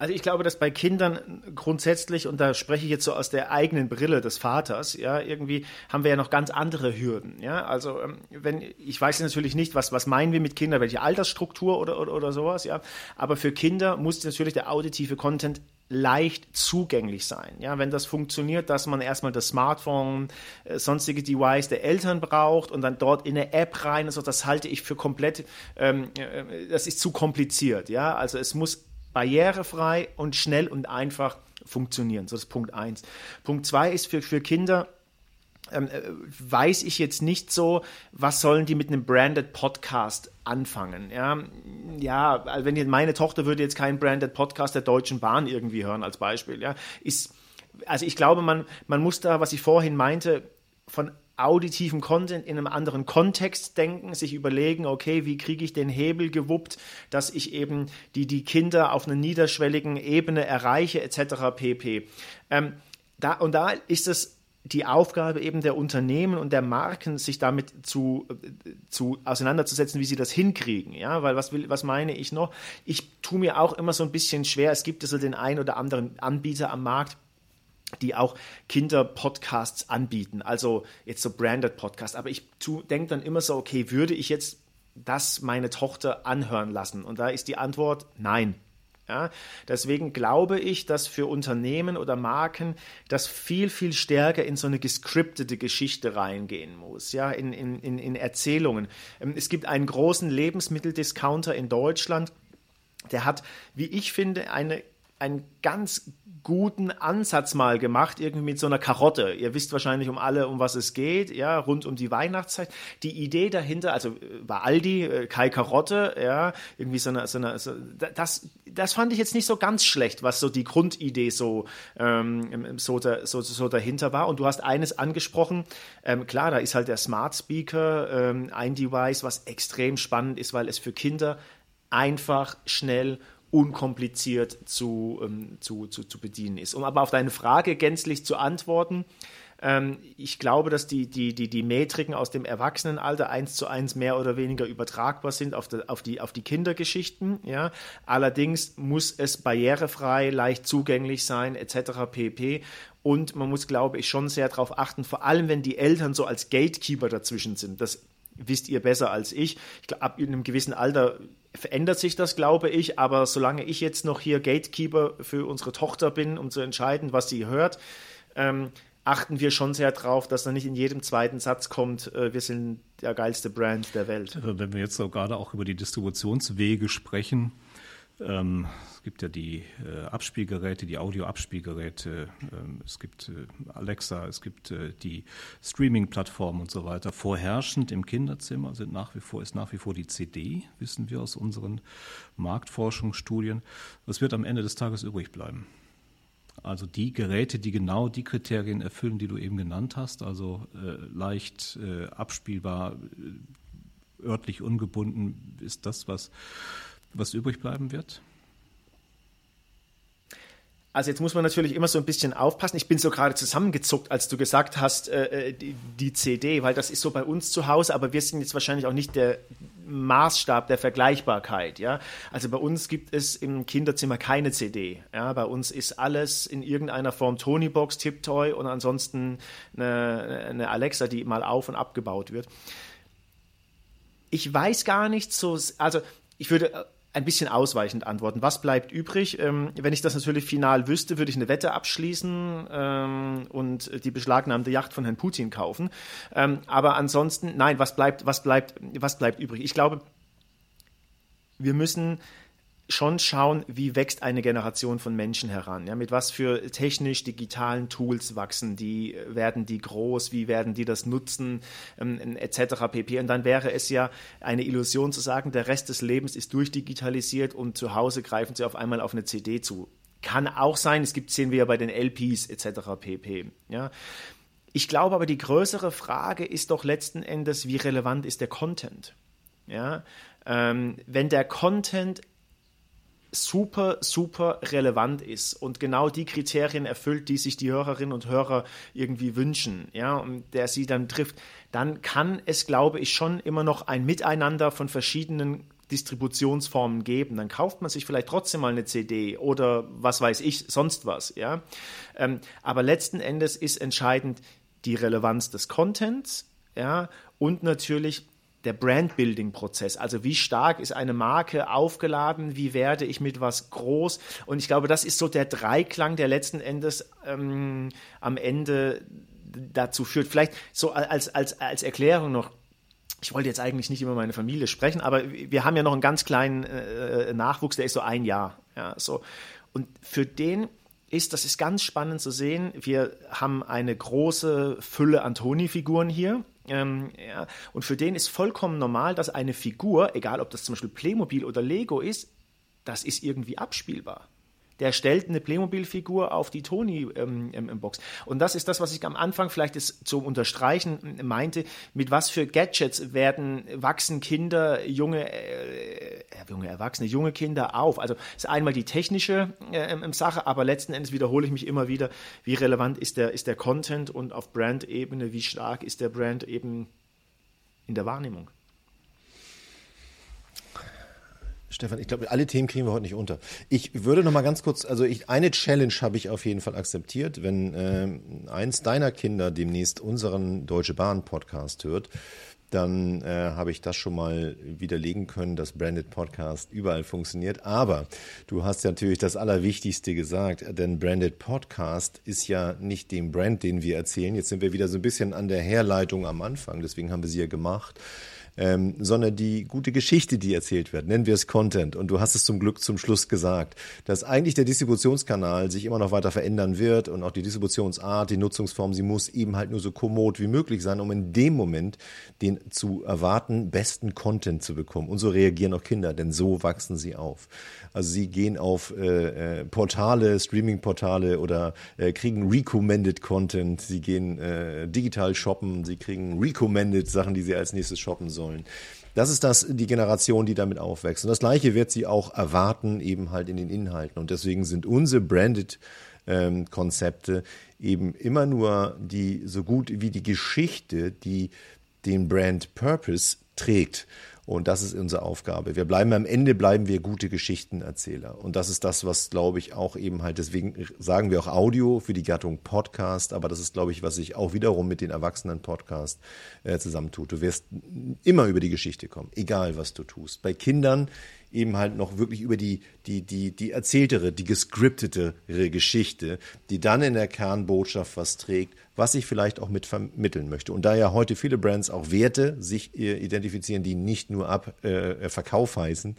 Also ich glaube, dass bei Kindern grundsätzlich, und da spreche ich jetzt so aus der eigenen Brille des Vaters, ja, irgendwie haben wir ja noch ganz andere Hürden. Ja, also ähm, wenn, ich weiß natürlich nicht, was, was meinen wir mit Kindern, welche Altersstruktur oder, oder, oder sowas, ja. Aber für Kinder muss natürlich der auditive Content leicht zugänglich sein. Ja, wenn das funktioniert, dass man erstmal das Smartphone, äh, sonstige Device der Eltern braucht und dann dort in eine App rein, also das halte ich für komplett, ähm, äh, das ist zu kompliziert. Ja, also es muss barrierefrei und schnell und einfach funktionieren. So das ist Punkt 1. Punkt 2 ist für, für Kinder, ähm, äh, weiß ich jetzt nicht so, was sollen die mit einem branded Podcast anfangen. Ja, ja also wenn meine Tochter würde jetzt keinen branded Podcast der Deutschen Bahn irgendwie hören als Beispiel. Ja, ist, also ich glaube, man, man muss da, was ich vorhin meinte, von auditiven Content in einem anderen Kontext denken, sich überlegen, okay, wie kriege ich den Hebel gewuppt, dass ich eben die, die Kinder auf einer niederschwelligen Ebene erreiche, etc. pp. Ähm, da, und da ist es die Aufgabe eben der Unternehmen und der Marken, sich damit zu, zu auseinanderzusetzen, wie sie das hinkriegen. Ja, weil was will, was meine ich noch? Ich tue mir auch immer so ein bisschen schwer. Es gibt also den einen oder anderen Anbieter am Markt, die auch Kinder-Podcasts anbieten, also jetzt so branded Podcasts. Aber ich denke dann immer so, okay, würde ich jetzt das meine Tochter anhören lassen? Und da ist die Antwort nein. Ja, deswegen glaube ich, dass für Unternehmen oder Marken das viel, viel stärker in so eine gescriptete Geschichte reingehen muss, ja, in, in, in, Erzählungen. Ähm, es gibt einen großen Lebensmitteldiscounter in Deutschland, der hat, wie ich finde, eine einen ganz guten Ansatz mal gemacht, irgendwie mit so einer Karotte. Ihr wisst wahrscheinlich um alle, um was es geht, ja, rund um die Weihnachtszeit. Die Idee dahinter, also war Aldi, äh, Kai Karotte, ja, irgendwie so eine, so eine so, das, das fand ich jetzt nicht so ganz schlecht, was so die Grundidee so, ähm, so, da, so, so dahinter war. Und du hast eines angesprochen, ähm, klar, da ist halt der Smart Speaker ähm, ein Device, was extrem spannend ist, weil es für Kinder einfach, schnell unkompliziert zu, ähm, zu, zu, zu bedienen ist. Um aber auf deine Frage gänzlich zu antworten, ähm, ich glaube, dass die, die, die, die Metriken aus dem Erwachsenenalter eins zu eins mehr oder weniger übertragbar sind auf, die, auf, die, auf die Kindergeschichten. Ja? Allerdings muss es barrierefrei, leicht zugänglich sein, etc. pp. Und man muss, glaube ich, schon sehr darauf achten, vor allem wenn die Eltern so als Gatekeeper dazwischen sind. Das wisst ihr besser als ich. Ich glaube, ab einem gewissen Alter verändert sich das, glaube ich. Aber solange ich jetzt noch hier Gatekeeper für unsere Tochter bin, um zu entscheiden, was sie hört, ähm, achten wir schon sehr darauf, dass da nicht in jedem zweiten Satz kommt, äh, wir sind der geilste Brand der Welt. Also wenn wir jetzt so gerade auch über die Distributionswege sprechen, ähm, es gibt ja die äh, Abspielgeräte, die Audio-Abspielgeräte, ähm, es gibt äh, Alexa, es gibt äh, die Streaming-Plattformen und so weiter. Vorherrschend im Kinderzimmer sind nach wie vor, ist nach wie vor die CD, wissen wir aus unseren Marktforschungsstudien. Was wird am Ende des Tages übrig bleiben? Also die Geräte, die genau die Kriterien erfüllen, die du eben genannt hast, also äh, leicht äh, abspielbar, äh, örtlich ungebunden, ist das, was, was übrig bleiben wird? Also jetzt muss man natürlich immer so ein bisschen aufpassen. Ich bin so gerade zusammengezuckt, als du gesagt hast, äh, äh, die, die, CD, weil das ist so bei uns zu Hause, aber wir sind jetzt wahrscheinlich auch nicht der Maßstab der Vergleichbarkeit. Ja? Also bei uns gibt es im Kinderzimmer keine CD. Ja? Bei uns ist alles in irgendeiner Form Tonybox, Tiptoy und ansonsten eine, eine Alexa, die mal auf und abgebaut wird. Ich weiß gar nicht so, also ich würde ein bisschen ausweichend antworten. Was bleibt übrig? Ähm, wenn ich das natürlich final wüsste, würde ich eine Wette abschließen ähm, und die beschlagnahmte Yacht von Herrn Putin kaufen. Ähm, aber ansonsten, nein, was bleibt, was bleibt, was bleibt übrig? Ich glaube, wir müssen schon schauen, wie wächst eine Generation von Menschen heran. Ja, mit was für technisch-digitalen Tools wachsen die, werden die groß, wie werden die das nutzen, ähm, etc. pp. Und dann wäre es ja eine Illusion zu sagen, der Rest des Lebens ist durchdigitalisiert und zu Hause greifen sie auf einmal auf eine CD zu. Kann auch sein, es gibt, sehen wir ja bei den LPs etc. pp. Ja. Ich glaube aber, die größere Frage ist doch letzten Endes, wie relevant ist der Content? Ja, ähm, wenn der Content super, super relevant ist und genau die Kriterien erfüllt, die sich die Hörerinnen und Hörer irgendwie wünschen, ja, und der sie dann trifft, dann kann es, glaube ich, schon immer noch ein Miteinander von verschiedenen Distributionsformen geben. Dann kauft man sich vielleicht trotzdem mal eine CD oder was weiß ich, sonst was, ja. Ähm, aber letzten Endes ist entscheidend die Relevanz des Contents, ja, und natürlich der Brandbuilding-Prozess. Also wie stark ist eine Marke aufgeladen, wie werde ich mit was groß? Und ich glaube, das ist so der Dreiklang, der letzten Endes ähm, am Ende dazu führt. Vielleicht so als, als, als Erklärung noch. Ich wollte jetzt eigentlich nicht über meine Familie sprechen, aber wir haben ja noch einen ganz kleinen äh, Nachwuchs, der ist so ein Jahr. Ja, so. Und für den ist, das ist ganz spannend zu sehen. Wir haben eine große Fülle an Toni-Figuren hier. Ähm, ja, und für den ist vollkommen normal, dass eine Figur, egal ob das zum Beispiel Playmobil oder Lego ist, das ist irgendwie abspielbar der stellt eine Playmobil-Figur auf die Tony-Box. Ähm, und das ist das, was ich am Anfang vielleicht zum Unterstreichen meinte, mit was für Gadgets werden, wachsen Kinder, junge, äh, junge Erwachsene, junge Kinder auf. Also ist einmal die technische äh, Sache, aber letzten Endes wiederhole ich mich immer wieder, wie relevant ist der, ist der Content und auf Brand-Ebene, wie stark ist der Brand eben in der Wahrnehmung. Stefan, ich glaube, alle Themen kriegen wir heute nicht unter. Ich würde noch mal ganz kurz, also ich, eine Challenge habe ich auf jeden Fall akzeptiert. Wenn äh, eins deiner Kinder demnächst unseren Deutsche Bahn Podcast hört, dann äh, habe ich das schon mal widerlegen können, dass Branded Podcast überall funktioniert. Aber du hast ja natürlich das Allerwichtigste gesagt, denn Branded Podcast ist ja nicht dem Brand, den wir erzählen. Jetzt sind wir wieder so ein bisschen an der Herleitung am Anfang, deswegen haben wir sie ja gemacht ähm, sondern die gute Geschichte, die erzählt wird. Nennen wir es Content. Und du hast es zum Glück zum Schluss gesagt, dass eigentlich der Distributionskanal sich immer noch weiter verändern wird und auch die Distributionsart, die Nutzungsform, sie muss eben halt nur so kommod wie möglich sein, um in dem Moment den zu erwarten besten Content zu bekommen. Und so reagieren auch Kinder, denn so wachsen sie auf. Also sie gehen auf äh, äh, Portale, Streaming-Portale oder äh, kriegen recommended Content. Sie gehen äh, digital shoppen. Sie kriegen recommended Sachen, die sie als nächstes shoppen sollen. Das ist das, die Generation, die damit aufwächst. Und das Gleiche wird sie auch erwarten, eben halt in den Inhalten. Und deswegen sind unsere branded ähm, eben immer nur die, so gut wie die Geschichte, die den Brand Purpose trägt. Und das ist unsere Aufgabe. Wir bleiben am Ende, bleiben wir gute Geschichtenerzähler. Und das ist das, was, glaube ich, auch eben halt, deswegen sagen wir auch Audio für die Gattung Podcast, aber das ist, glaube ich, was sich auch wiederum mit den Erwachsenen-Podcast äh, zusammentut. Du wirst immer über die Geschichte kommen, egal was du tust. Bei Kindern eben halt noch wirklich über die, die, die, die erzähltere, die gescriptetere Geschichte, die dann in der Kernbotschaft was trägt, was ich vielleicht auch mit vermitteln möchte. Und da ja heute viele Brands auch Werte sich äh, identifizieren, die nicht nur ab äh, Verkauf heißen,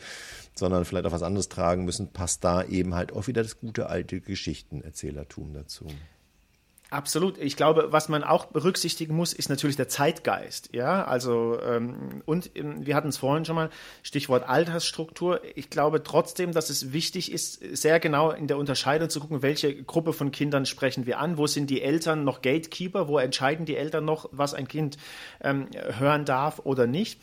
sondern vielleicht auch was anderes tragen müssen, passt da eben halt auch wieder das gute alte Geschichtenerzählertum dazu. Absolut. Ich glaube, was man auch berücksichtigen muss, ist natürlich der Zeitgeist. Ja, also ähm, und ähm, wir hatten es vorhin schon mal Stichwort Altersstruktur. Ich glaube trotzdem, dass es wichtig ist, sehr genau in der Unterscheidung zu gucken, welche Gruppe von Kindern sprechen wir an. Wo sind die Eltern noch Gatekeeper? Wo entscheiden die Eltern noch, was ein Kind ähm, hören darf oder nicht?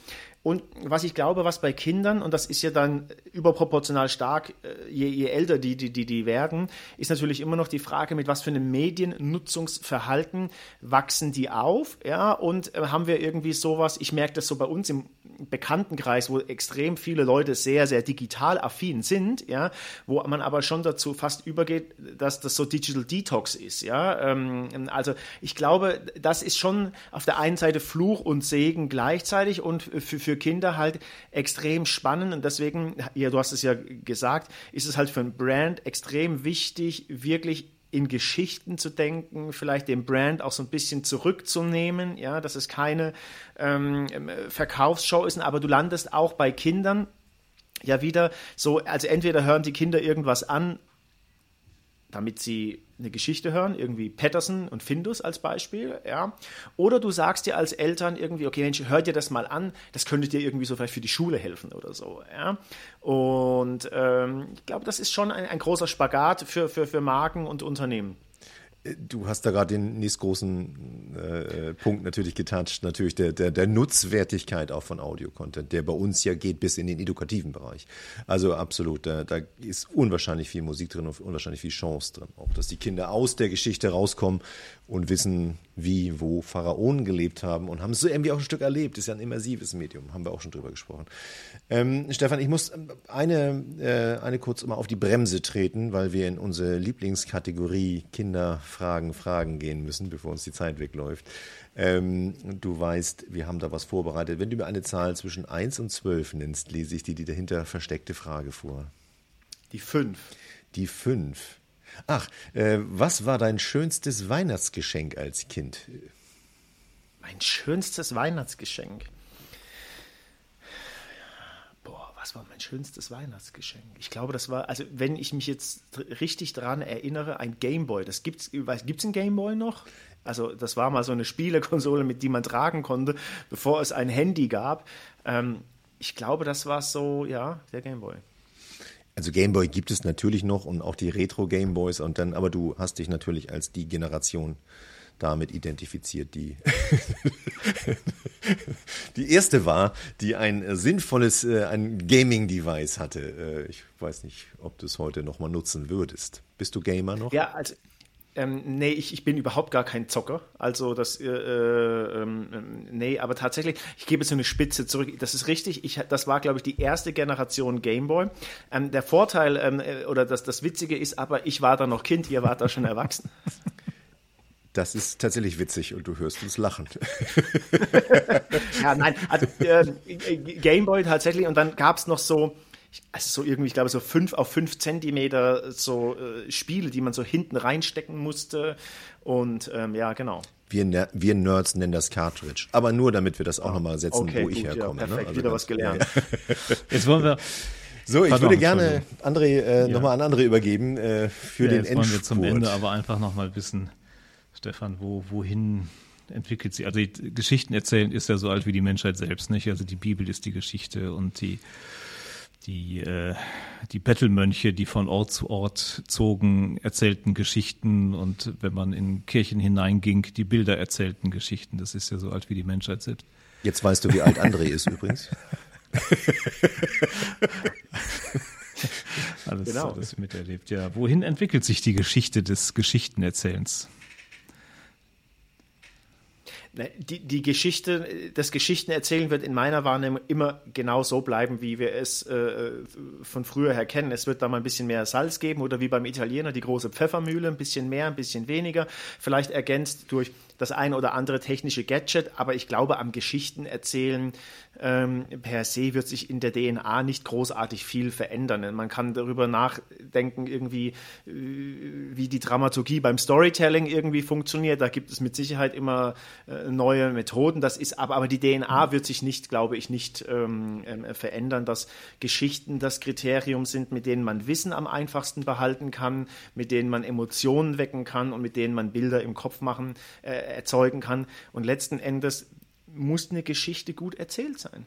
Und was ich glaube, was bei Kindern, und das ist ja dann überproportional stark, äh, je, je älter die, die, die, die werden, ist natürlich immer noch die Frage, mit was für einem Mediennutzungsverhalten wachsen die auf, ja, und äh, haben wir irgendwie sowas, ich merke das so bei uns im Bekanntenkreis, wo extrem viele Leute sehr, sehr digital affin sind, ja, wo man aber schon dazu fast übergeht, dass das so Digital Detox ist, ja. Ähm, also ich glaube, das ist schon auf der einen Seite Fluch und Segen gleichzeitig und für, für Kinder halt extrem spannend und deswegen, ja, du hast es ja gesagt, ist es halt für ein Brand extrem wichtig, wirklich in Geschichten zu denken, vielleicht den Brand auch so ein bisschen zurückzunehmen, ja, dass es keine ähm, Verkaufsshow ist, aber du landest auch bei Kindern ja wieder so, also entweder hören die Kinder irgendwas an, damit sie eine Geschichte hören, irgendwie Patterson und Findus als Beispiel, ja. Oder du sagst dir als Eltern irgendwie, okay, Mensch, hör dir das mal an, das könnte dir irgendwie so vielleicht für die Schule helfen oder so, ja. Und ähm, ich glaube, das ist schon ein, ein großer Spagat für, für, für Marken und Unternehmen. Du hast da gerade den nächstgroßen äh, Punkt natürlich getoucht, natürlich der, der, der Nutzwertigkeit auch von Audio-Content, der bei uns ja geht bis in den edukativen Bereich. Also absolut, da, da ist unwahrscheinlich viel Musik drin und unwahrscheinlich viel Chance drin. Auch, dass die Kinder aus der Geschichte rauskommen und wissen, wie, wo Pharaonen gelebt haben und haben es so irgendwie auch ein Stück erlebt. Ist ja ein immersives Medium, haben wir auch schon drüber gesprochen. Ähm, Stefan, ich muss eine, äh, eine kurz mal auf die Bremse treten, weil wir in unsere Lieblingskategorie Kinder Fragen, Fragen gehen müssen, bevor uns die Zeit wegläuft. Ähm, du weißt, wir haben da was vorbereitet. Wenn du mir eine Zahl zwischen 1 und 12 nennst, lese ich dir die dahinter versteckte Frage vor. Die 5. Die 5. Ach, äh, was war dein schönstes Weihnachtsgeschenk als Kind? Mein schönstes Weihnachtsgeschenk. Was war mein schönstes Weihnachtsgeschenk? Ich glaube, das war, also wenn ich mich jetzt richtig daran erinnere, ein Gameboy. Das gibt's, gibt es ein Gameboy noch? Also das war mal so eine Spielekonsole, mit die man tragen konnte, bevor es ein Handy gab. Ähm, ich glaube, das war so, ja, der Gameboy. Also Gameboy gibt es natürlich noch und auch die Retro Gameboys und dann, aber du hast dich natürlich als die Generation damit identifiziert, die die erste war, die ein äh, sinnvolles, äh, ein Gaming-Device hatte. Äh, ich weiß nicht, ob du es heute noch mal nutzen würdest. Bist du Gamer noch? Ja, also ähm, nee, ich, ich bin überhaupt gar kein Zocker. Also das, äh, äh, ähm, nee, aber tatsächlich, ich gebe jetzt so eine Spitze zurück. Das ist richtig. Ich, das war, glaube ich, die erste Generation Gameboy. Ähm, der Vorteil ähm, oder das, das Witzige ist aber, ich war da noch Kind, ihr wart da schon erwachsen. Das ist tatsächlich witzig und du hörst uns lachen. ja, nein, also äh, Gameboy tatsächlich und dann gab es noch so, also so irgendwie, ich glaube, so fünf auf fünf Zentimeter so äh, Spiele, die man so hinten reinstecken musste. Und ähm, ja, genau. Wir, wir Nerds nennen das Cartridge. Aber nur, damit wir das auch nochmal setzen, okay, wo ich gut, herkomme. Ja, ne? perfekt, ne? also wieder was gelernt. Ja. Jetzt wollen wir. So, ich Pardon, würde gerne André äh, ja. nochmal an André übergeben äh, für ja, den jetzt wollen wir zum Ende aber einfach nochmal wissen, Stefan, wo, wohin entwickelt sie? Also die Geschichten erzählen ist ja so alt wie die Menschheit selbst, nicht? Also die Bibel ist die Geschichte und die die, äh, die Bettelmönche, die von Ort zu Ort zogen, erzählten Geschichten und wenn man in Kirchen hineinging, die Bilder erzählten Geschichten. Das ist ja so alt wie die Menschheit selbst. Jetzt weißt du, wie alt André ist übrigens. alles, genau. alles miterlebt, ja. Wohin entwickelt sich die Geschichte des Geschichtenerzählens? Ne, die, die Geschichte, das Geschichtenerzählen wird in meiner Wahrnehmung immer genau so bleiben, wie wir es äh, von früher her kennen. Es wird da mal ein bisschen mehr Salz geben oder wie beim Italiener die große Pfeffermühle, ein bisschen mehr, ein bisschen weniger, vielleicht ergänzt durch das ein oder andere technische Gadget, aber ich glaube, am Geschichtenerzählen ähm, per se wird sich in der DNA nicht großartig viel verändern. Man kann darüber nachdenken, irgendwie, äh, wie die Dramaturgie beim Storytelling irgendwie funktioniert. Da gibt es mit Sicherheit immer äh, neue Methoden. Das ist aber, aber die DNA wird sich nicht, glaube ich, nicht ähm, äh, verändern, dass Geschichten das Kriterium sind, mit denen man Wissen am einfachsten behalten kann, mit denen man Emotionen wecken kann und mit denen man Bilder im Kopf machen, äh, erzeugen kann. Und letzten Endes muss eine Geschichte gut erzählt sein.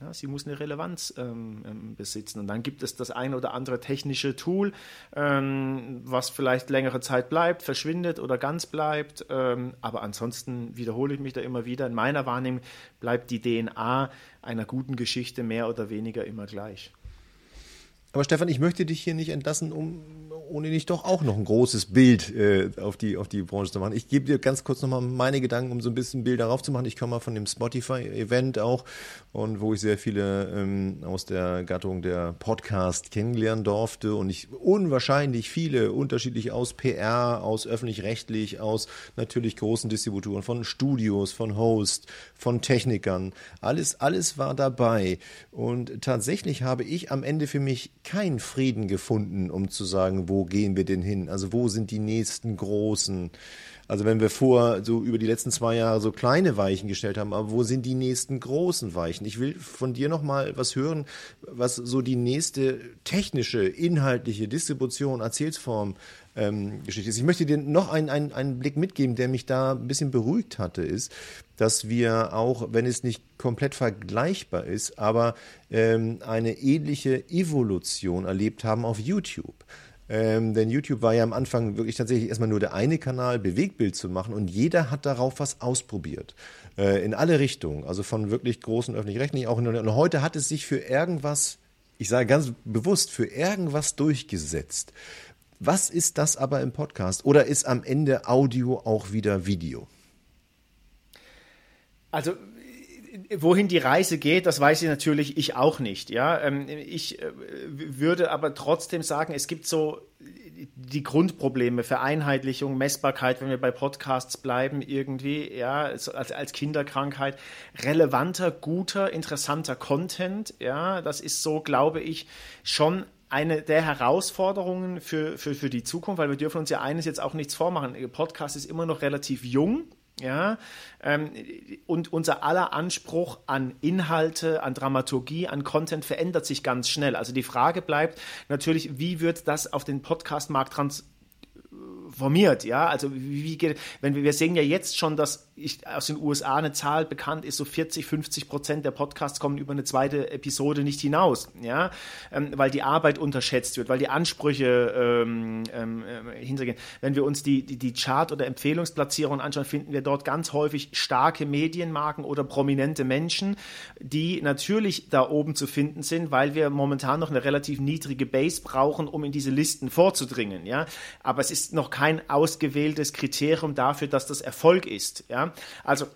Ja, sie muss eine Relevanz ähm, ähm, besitzen. Und dann gibt es das ein oder andere technische Tool, ähm, was vielleicht längere Zeit bleibt, verschwindet oder ganz bleibt. Ähm, aber ansonsten wiederhole ich mich da immer wieder. In meiner Wahrnehmung bleibt die DNA einer guten Geschichte mehr oder weniger immer gleich. Aber Stefan, ich möchte dich hier nicht entlassen, um ohne nicht doch auch noch ein großes Bild äh, auf, die, auf die Branche zu machen. Ich gebe dir ganz kurz nochmal meine Gedanken, um so ein bisschen Bild darauf zu machen. Ich komme mal von dem Spotify-Event auch und wo ich sehr viele ähm, aus der Gattung der Podcast kennenlernen durfte und ich unwahrscheinlich viele unterschiedlich aus PR, aus öffentlich-rechtlich, aus natürlich großen Distributoren, von Studios, von Host, von Technikern. Alles, alles war dabei. Und tatsächlich habe ich am Ende für mich keinen Frieden gefunden, um zu sagen, wo gehen wir denn hin? Also wo sind die nächsten großen? Also wenn wir vor so über die letzten zwei Jahre so kleine Weichen gestellt haben, aber wo sind die nächsten großen Weichen? Ich will von dir noch mal was hören, was so die nächste technische, inhaltliche Distribution, Erzählsform ähm, Geschichte ist. Ich möchte dir noch einen, einen, einen Blick mitgeben, der mich da ein bisschen beruhigt hatte, ist, dass wir auch, wenn es nicht komplett vergleichbar ist, aber ähm, eine ähnliche Evolution erlebt haben auf YouTube. Ähm, denn YouTube war ja am Anfang wirklich tatsächlich erstmal nur der eine Kanal, Bewegtbild zu machen und jeder hat darauf was ausprobiert. Äh, in alle Richtungen, also von wirklich großen öffentlich-rechtlichen auch. In, und heute hat es sich für irgendwas, ich sage ganz bewusst, für irgendwas durchgesetzt. Was ist das aber im Podcast? Oder ist am Ende Audio auch wieder Video? Also wohin die Reise geht, das weiß ich natürlich ich auch nicht. Ja, ähm, ich äh, würde aber trotzdem sagen, es gibt so die Grundprobleme, Vereinheitlichung, Messbarkeit, wenn wir bei Podcasts bleiben, irgendwie, ja, als, als Kinderkrankheit, relevanter, guter, interessanter Content, ja, das ist so, glaube ich, schon eine der Herausforderungen für, für, für die Zukunft, weil wir dürfen uns ja eines jetzt auch nichts vormachen. Podcast ist immer noch relativ jung, ja, ähm, und unser aller Anspruch an Inhalte, an Dramaturgie, an Content verändert sich ganz schnell. Also die Frage bleibt natürlich, wie wird das auf den Podcastmarkt transformiert? Ja, also wie geht, wenn wir, wir sehen ja jetzt schon, dass ich, aus den USA eine Zahl bekannt ist, so 40, 50 Prozent der Podcasts kommen über eine zweite Episode nicht hinaus, ja, ähm, weil die Arbeit unterschätzt wird, weil die Ansprüche ähm, ähm, äh, hintergehen. Wenn wir uns die, die, die Chart- oder Empfehlungsplatzierungen anschauen, finden wir dort ganz häufig starke Medienmarken oder prominente Menschen, die natürlich da oben zu finden sind, weil wir momentan noch eine relativ niedrige Base brauchen, um in diese Listen vorzudringen, ja. Aber es ist noch kein ausgewähltes Kriterium dafür, dass das Erfolg ist, ja. Also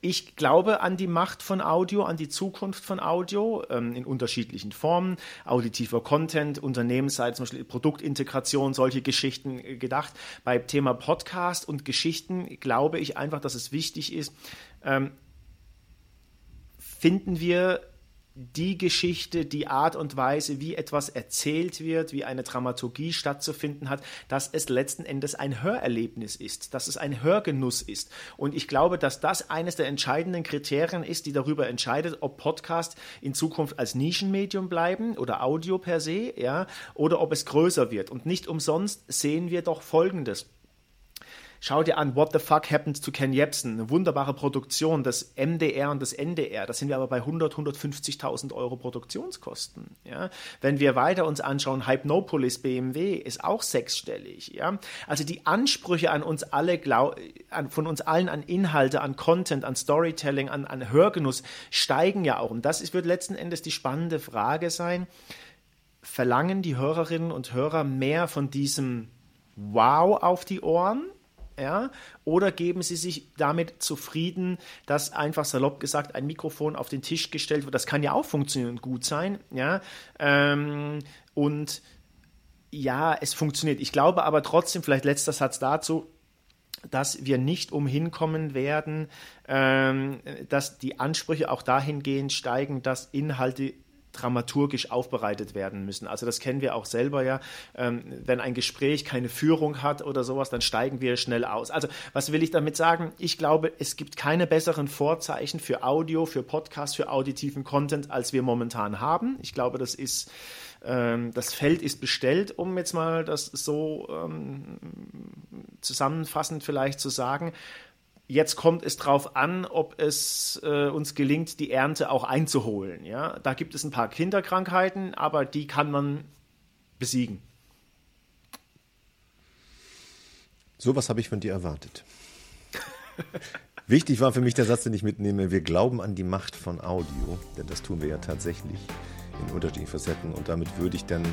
ich glaube an die Macht von Audio, an die Zukunft von Audio ähm, in unterschiedlichen Formen. Auditiver Content, Unternehmensseite, zum Beispiel Produktintegration, solche Geschichten äh, gedacht. Beim Thema Podcast und Geschichten glaube ich einfach, dass es wichtig ist, ähm, finden wir die Geschichte, die Art und Weise, wie etwas erzählt wird, wie eine Dramaturgie stattzufinden hat, dass es letzten Endes ein Hörerlebnis ist, dass es ein Hörgenuss ist. Und ich glaube, dass das eines der entscheidenden Kriterien ist, die darüber entscheidet, ob Podcast in Zukunft als Nischenmedium bleiben oder Audio per se, ja, oder ob es größer wird. Und nicht umsonst sehen wir doch Folgendes. Schau dir an, What the Fuck Happened to Ken Jebsen, eine wunderbare Produktion, das MDR und das NDR. Da sind wir aber bei 100, 150.000 Euro Produktionskosten. Ja? Wenn wir weiter uns anschauen, Hypnopolis BMW ist auch sechsstellig. Ja? Also die Ansprüche an uns alle, an, von uns allen an Inhalte, an Content, an Storytelling, an, an Hörgenuss steigen ja auch. Und das wird letzten Endes die spannende Frage sein. Verlangen die Hörerinnen und Hörer mehr von diesem Wow auf die Ohren? Ja? Oder geben Sie sich damit zufrieden, dass einfach salopp gesagt ein Mikrofon auf den Tisch gestellt wird? Das kann ja auch funktionieren und gut sein. Ja? Ähm, und ja, es funktioniert. Ich glaube aber trotzdem, vielleicht letzter Satz dazu, dass wir nicht umhin kommen werden, ähm, dass die Ansprüche auch dahingehend steigen, dass Inhalte dramaturgisch aufbereitet werden müssen. Also das kennen wir auch selber ja. Ähm, wenn ein Gespräch keine Führung hat oder sowas, dann steigen wir schnell aus. Also was will ich damit sagen? Ich glaube, es gibt keine besseren Vorzeichen für Audio, für Podcast, für auditiven Content, als wir momentan haben. Ich glaube, das ist ähm, das Feld ist bestellt, um jetzt mal das so ähm, zusammenfassend vielleicht zu sagen. Jetzt kommt es darauf an, ob es äh, uns gelingt, die Ernte auch einzuholen. Ja? Da gibt es ein paar Kinderkrankheiten, aber die kann man besiegen. Sowas habe ich von dir erwartet. Wichtig war für mich der Satz, den ich mitnehme. Wir glauben an die Macht von Audio, denn das tun wir ja tatsächlich in unterschiedlichen Facetten. Und damit würde ich dann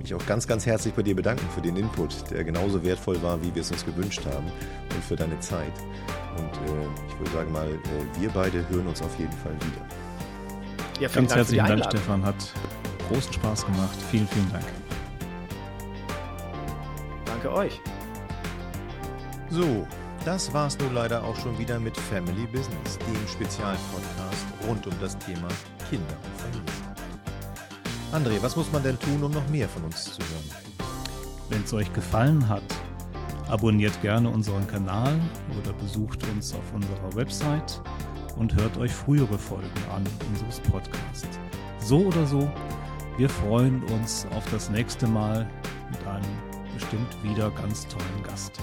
mich auch ganz, ganz herzlich bei dir bedanken für den Input, der genauso wertvoll war, wie wir es uns gewünscht haben und für deine Zeit. Und äh, ich würde sagen mal, äh, wir beide hören uns auf jeden Fall wieder. Ja, ganz Dank herzlichen Dank, Stefan. Hat großen Spaß gemacht. Vielen, vielen Dank. Danke euch. So, das war's nun leider auch schon wieder mit Family Business, dem Spezialpodcast rund um das Thema Kinder und Familie. André, was muss man denn tun, um noch mehr von uns zu hören? Wenn es euch gefallen hat, abonniert gerne unseren Kanal oder besucht uns auf unserer Website und hört euch frühere Folgen an unseres Podcasts. So oder so, wir freuen uns auf das nächste Mal mit einem bestimmt wieder ganz tollen Gast.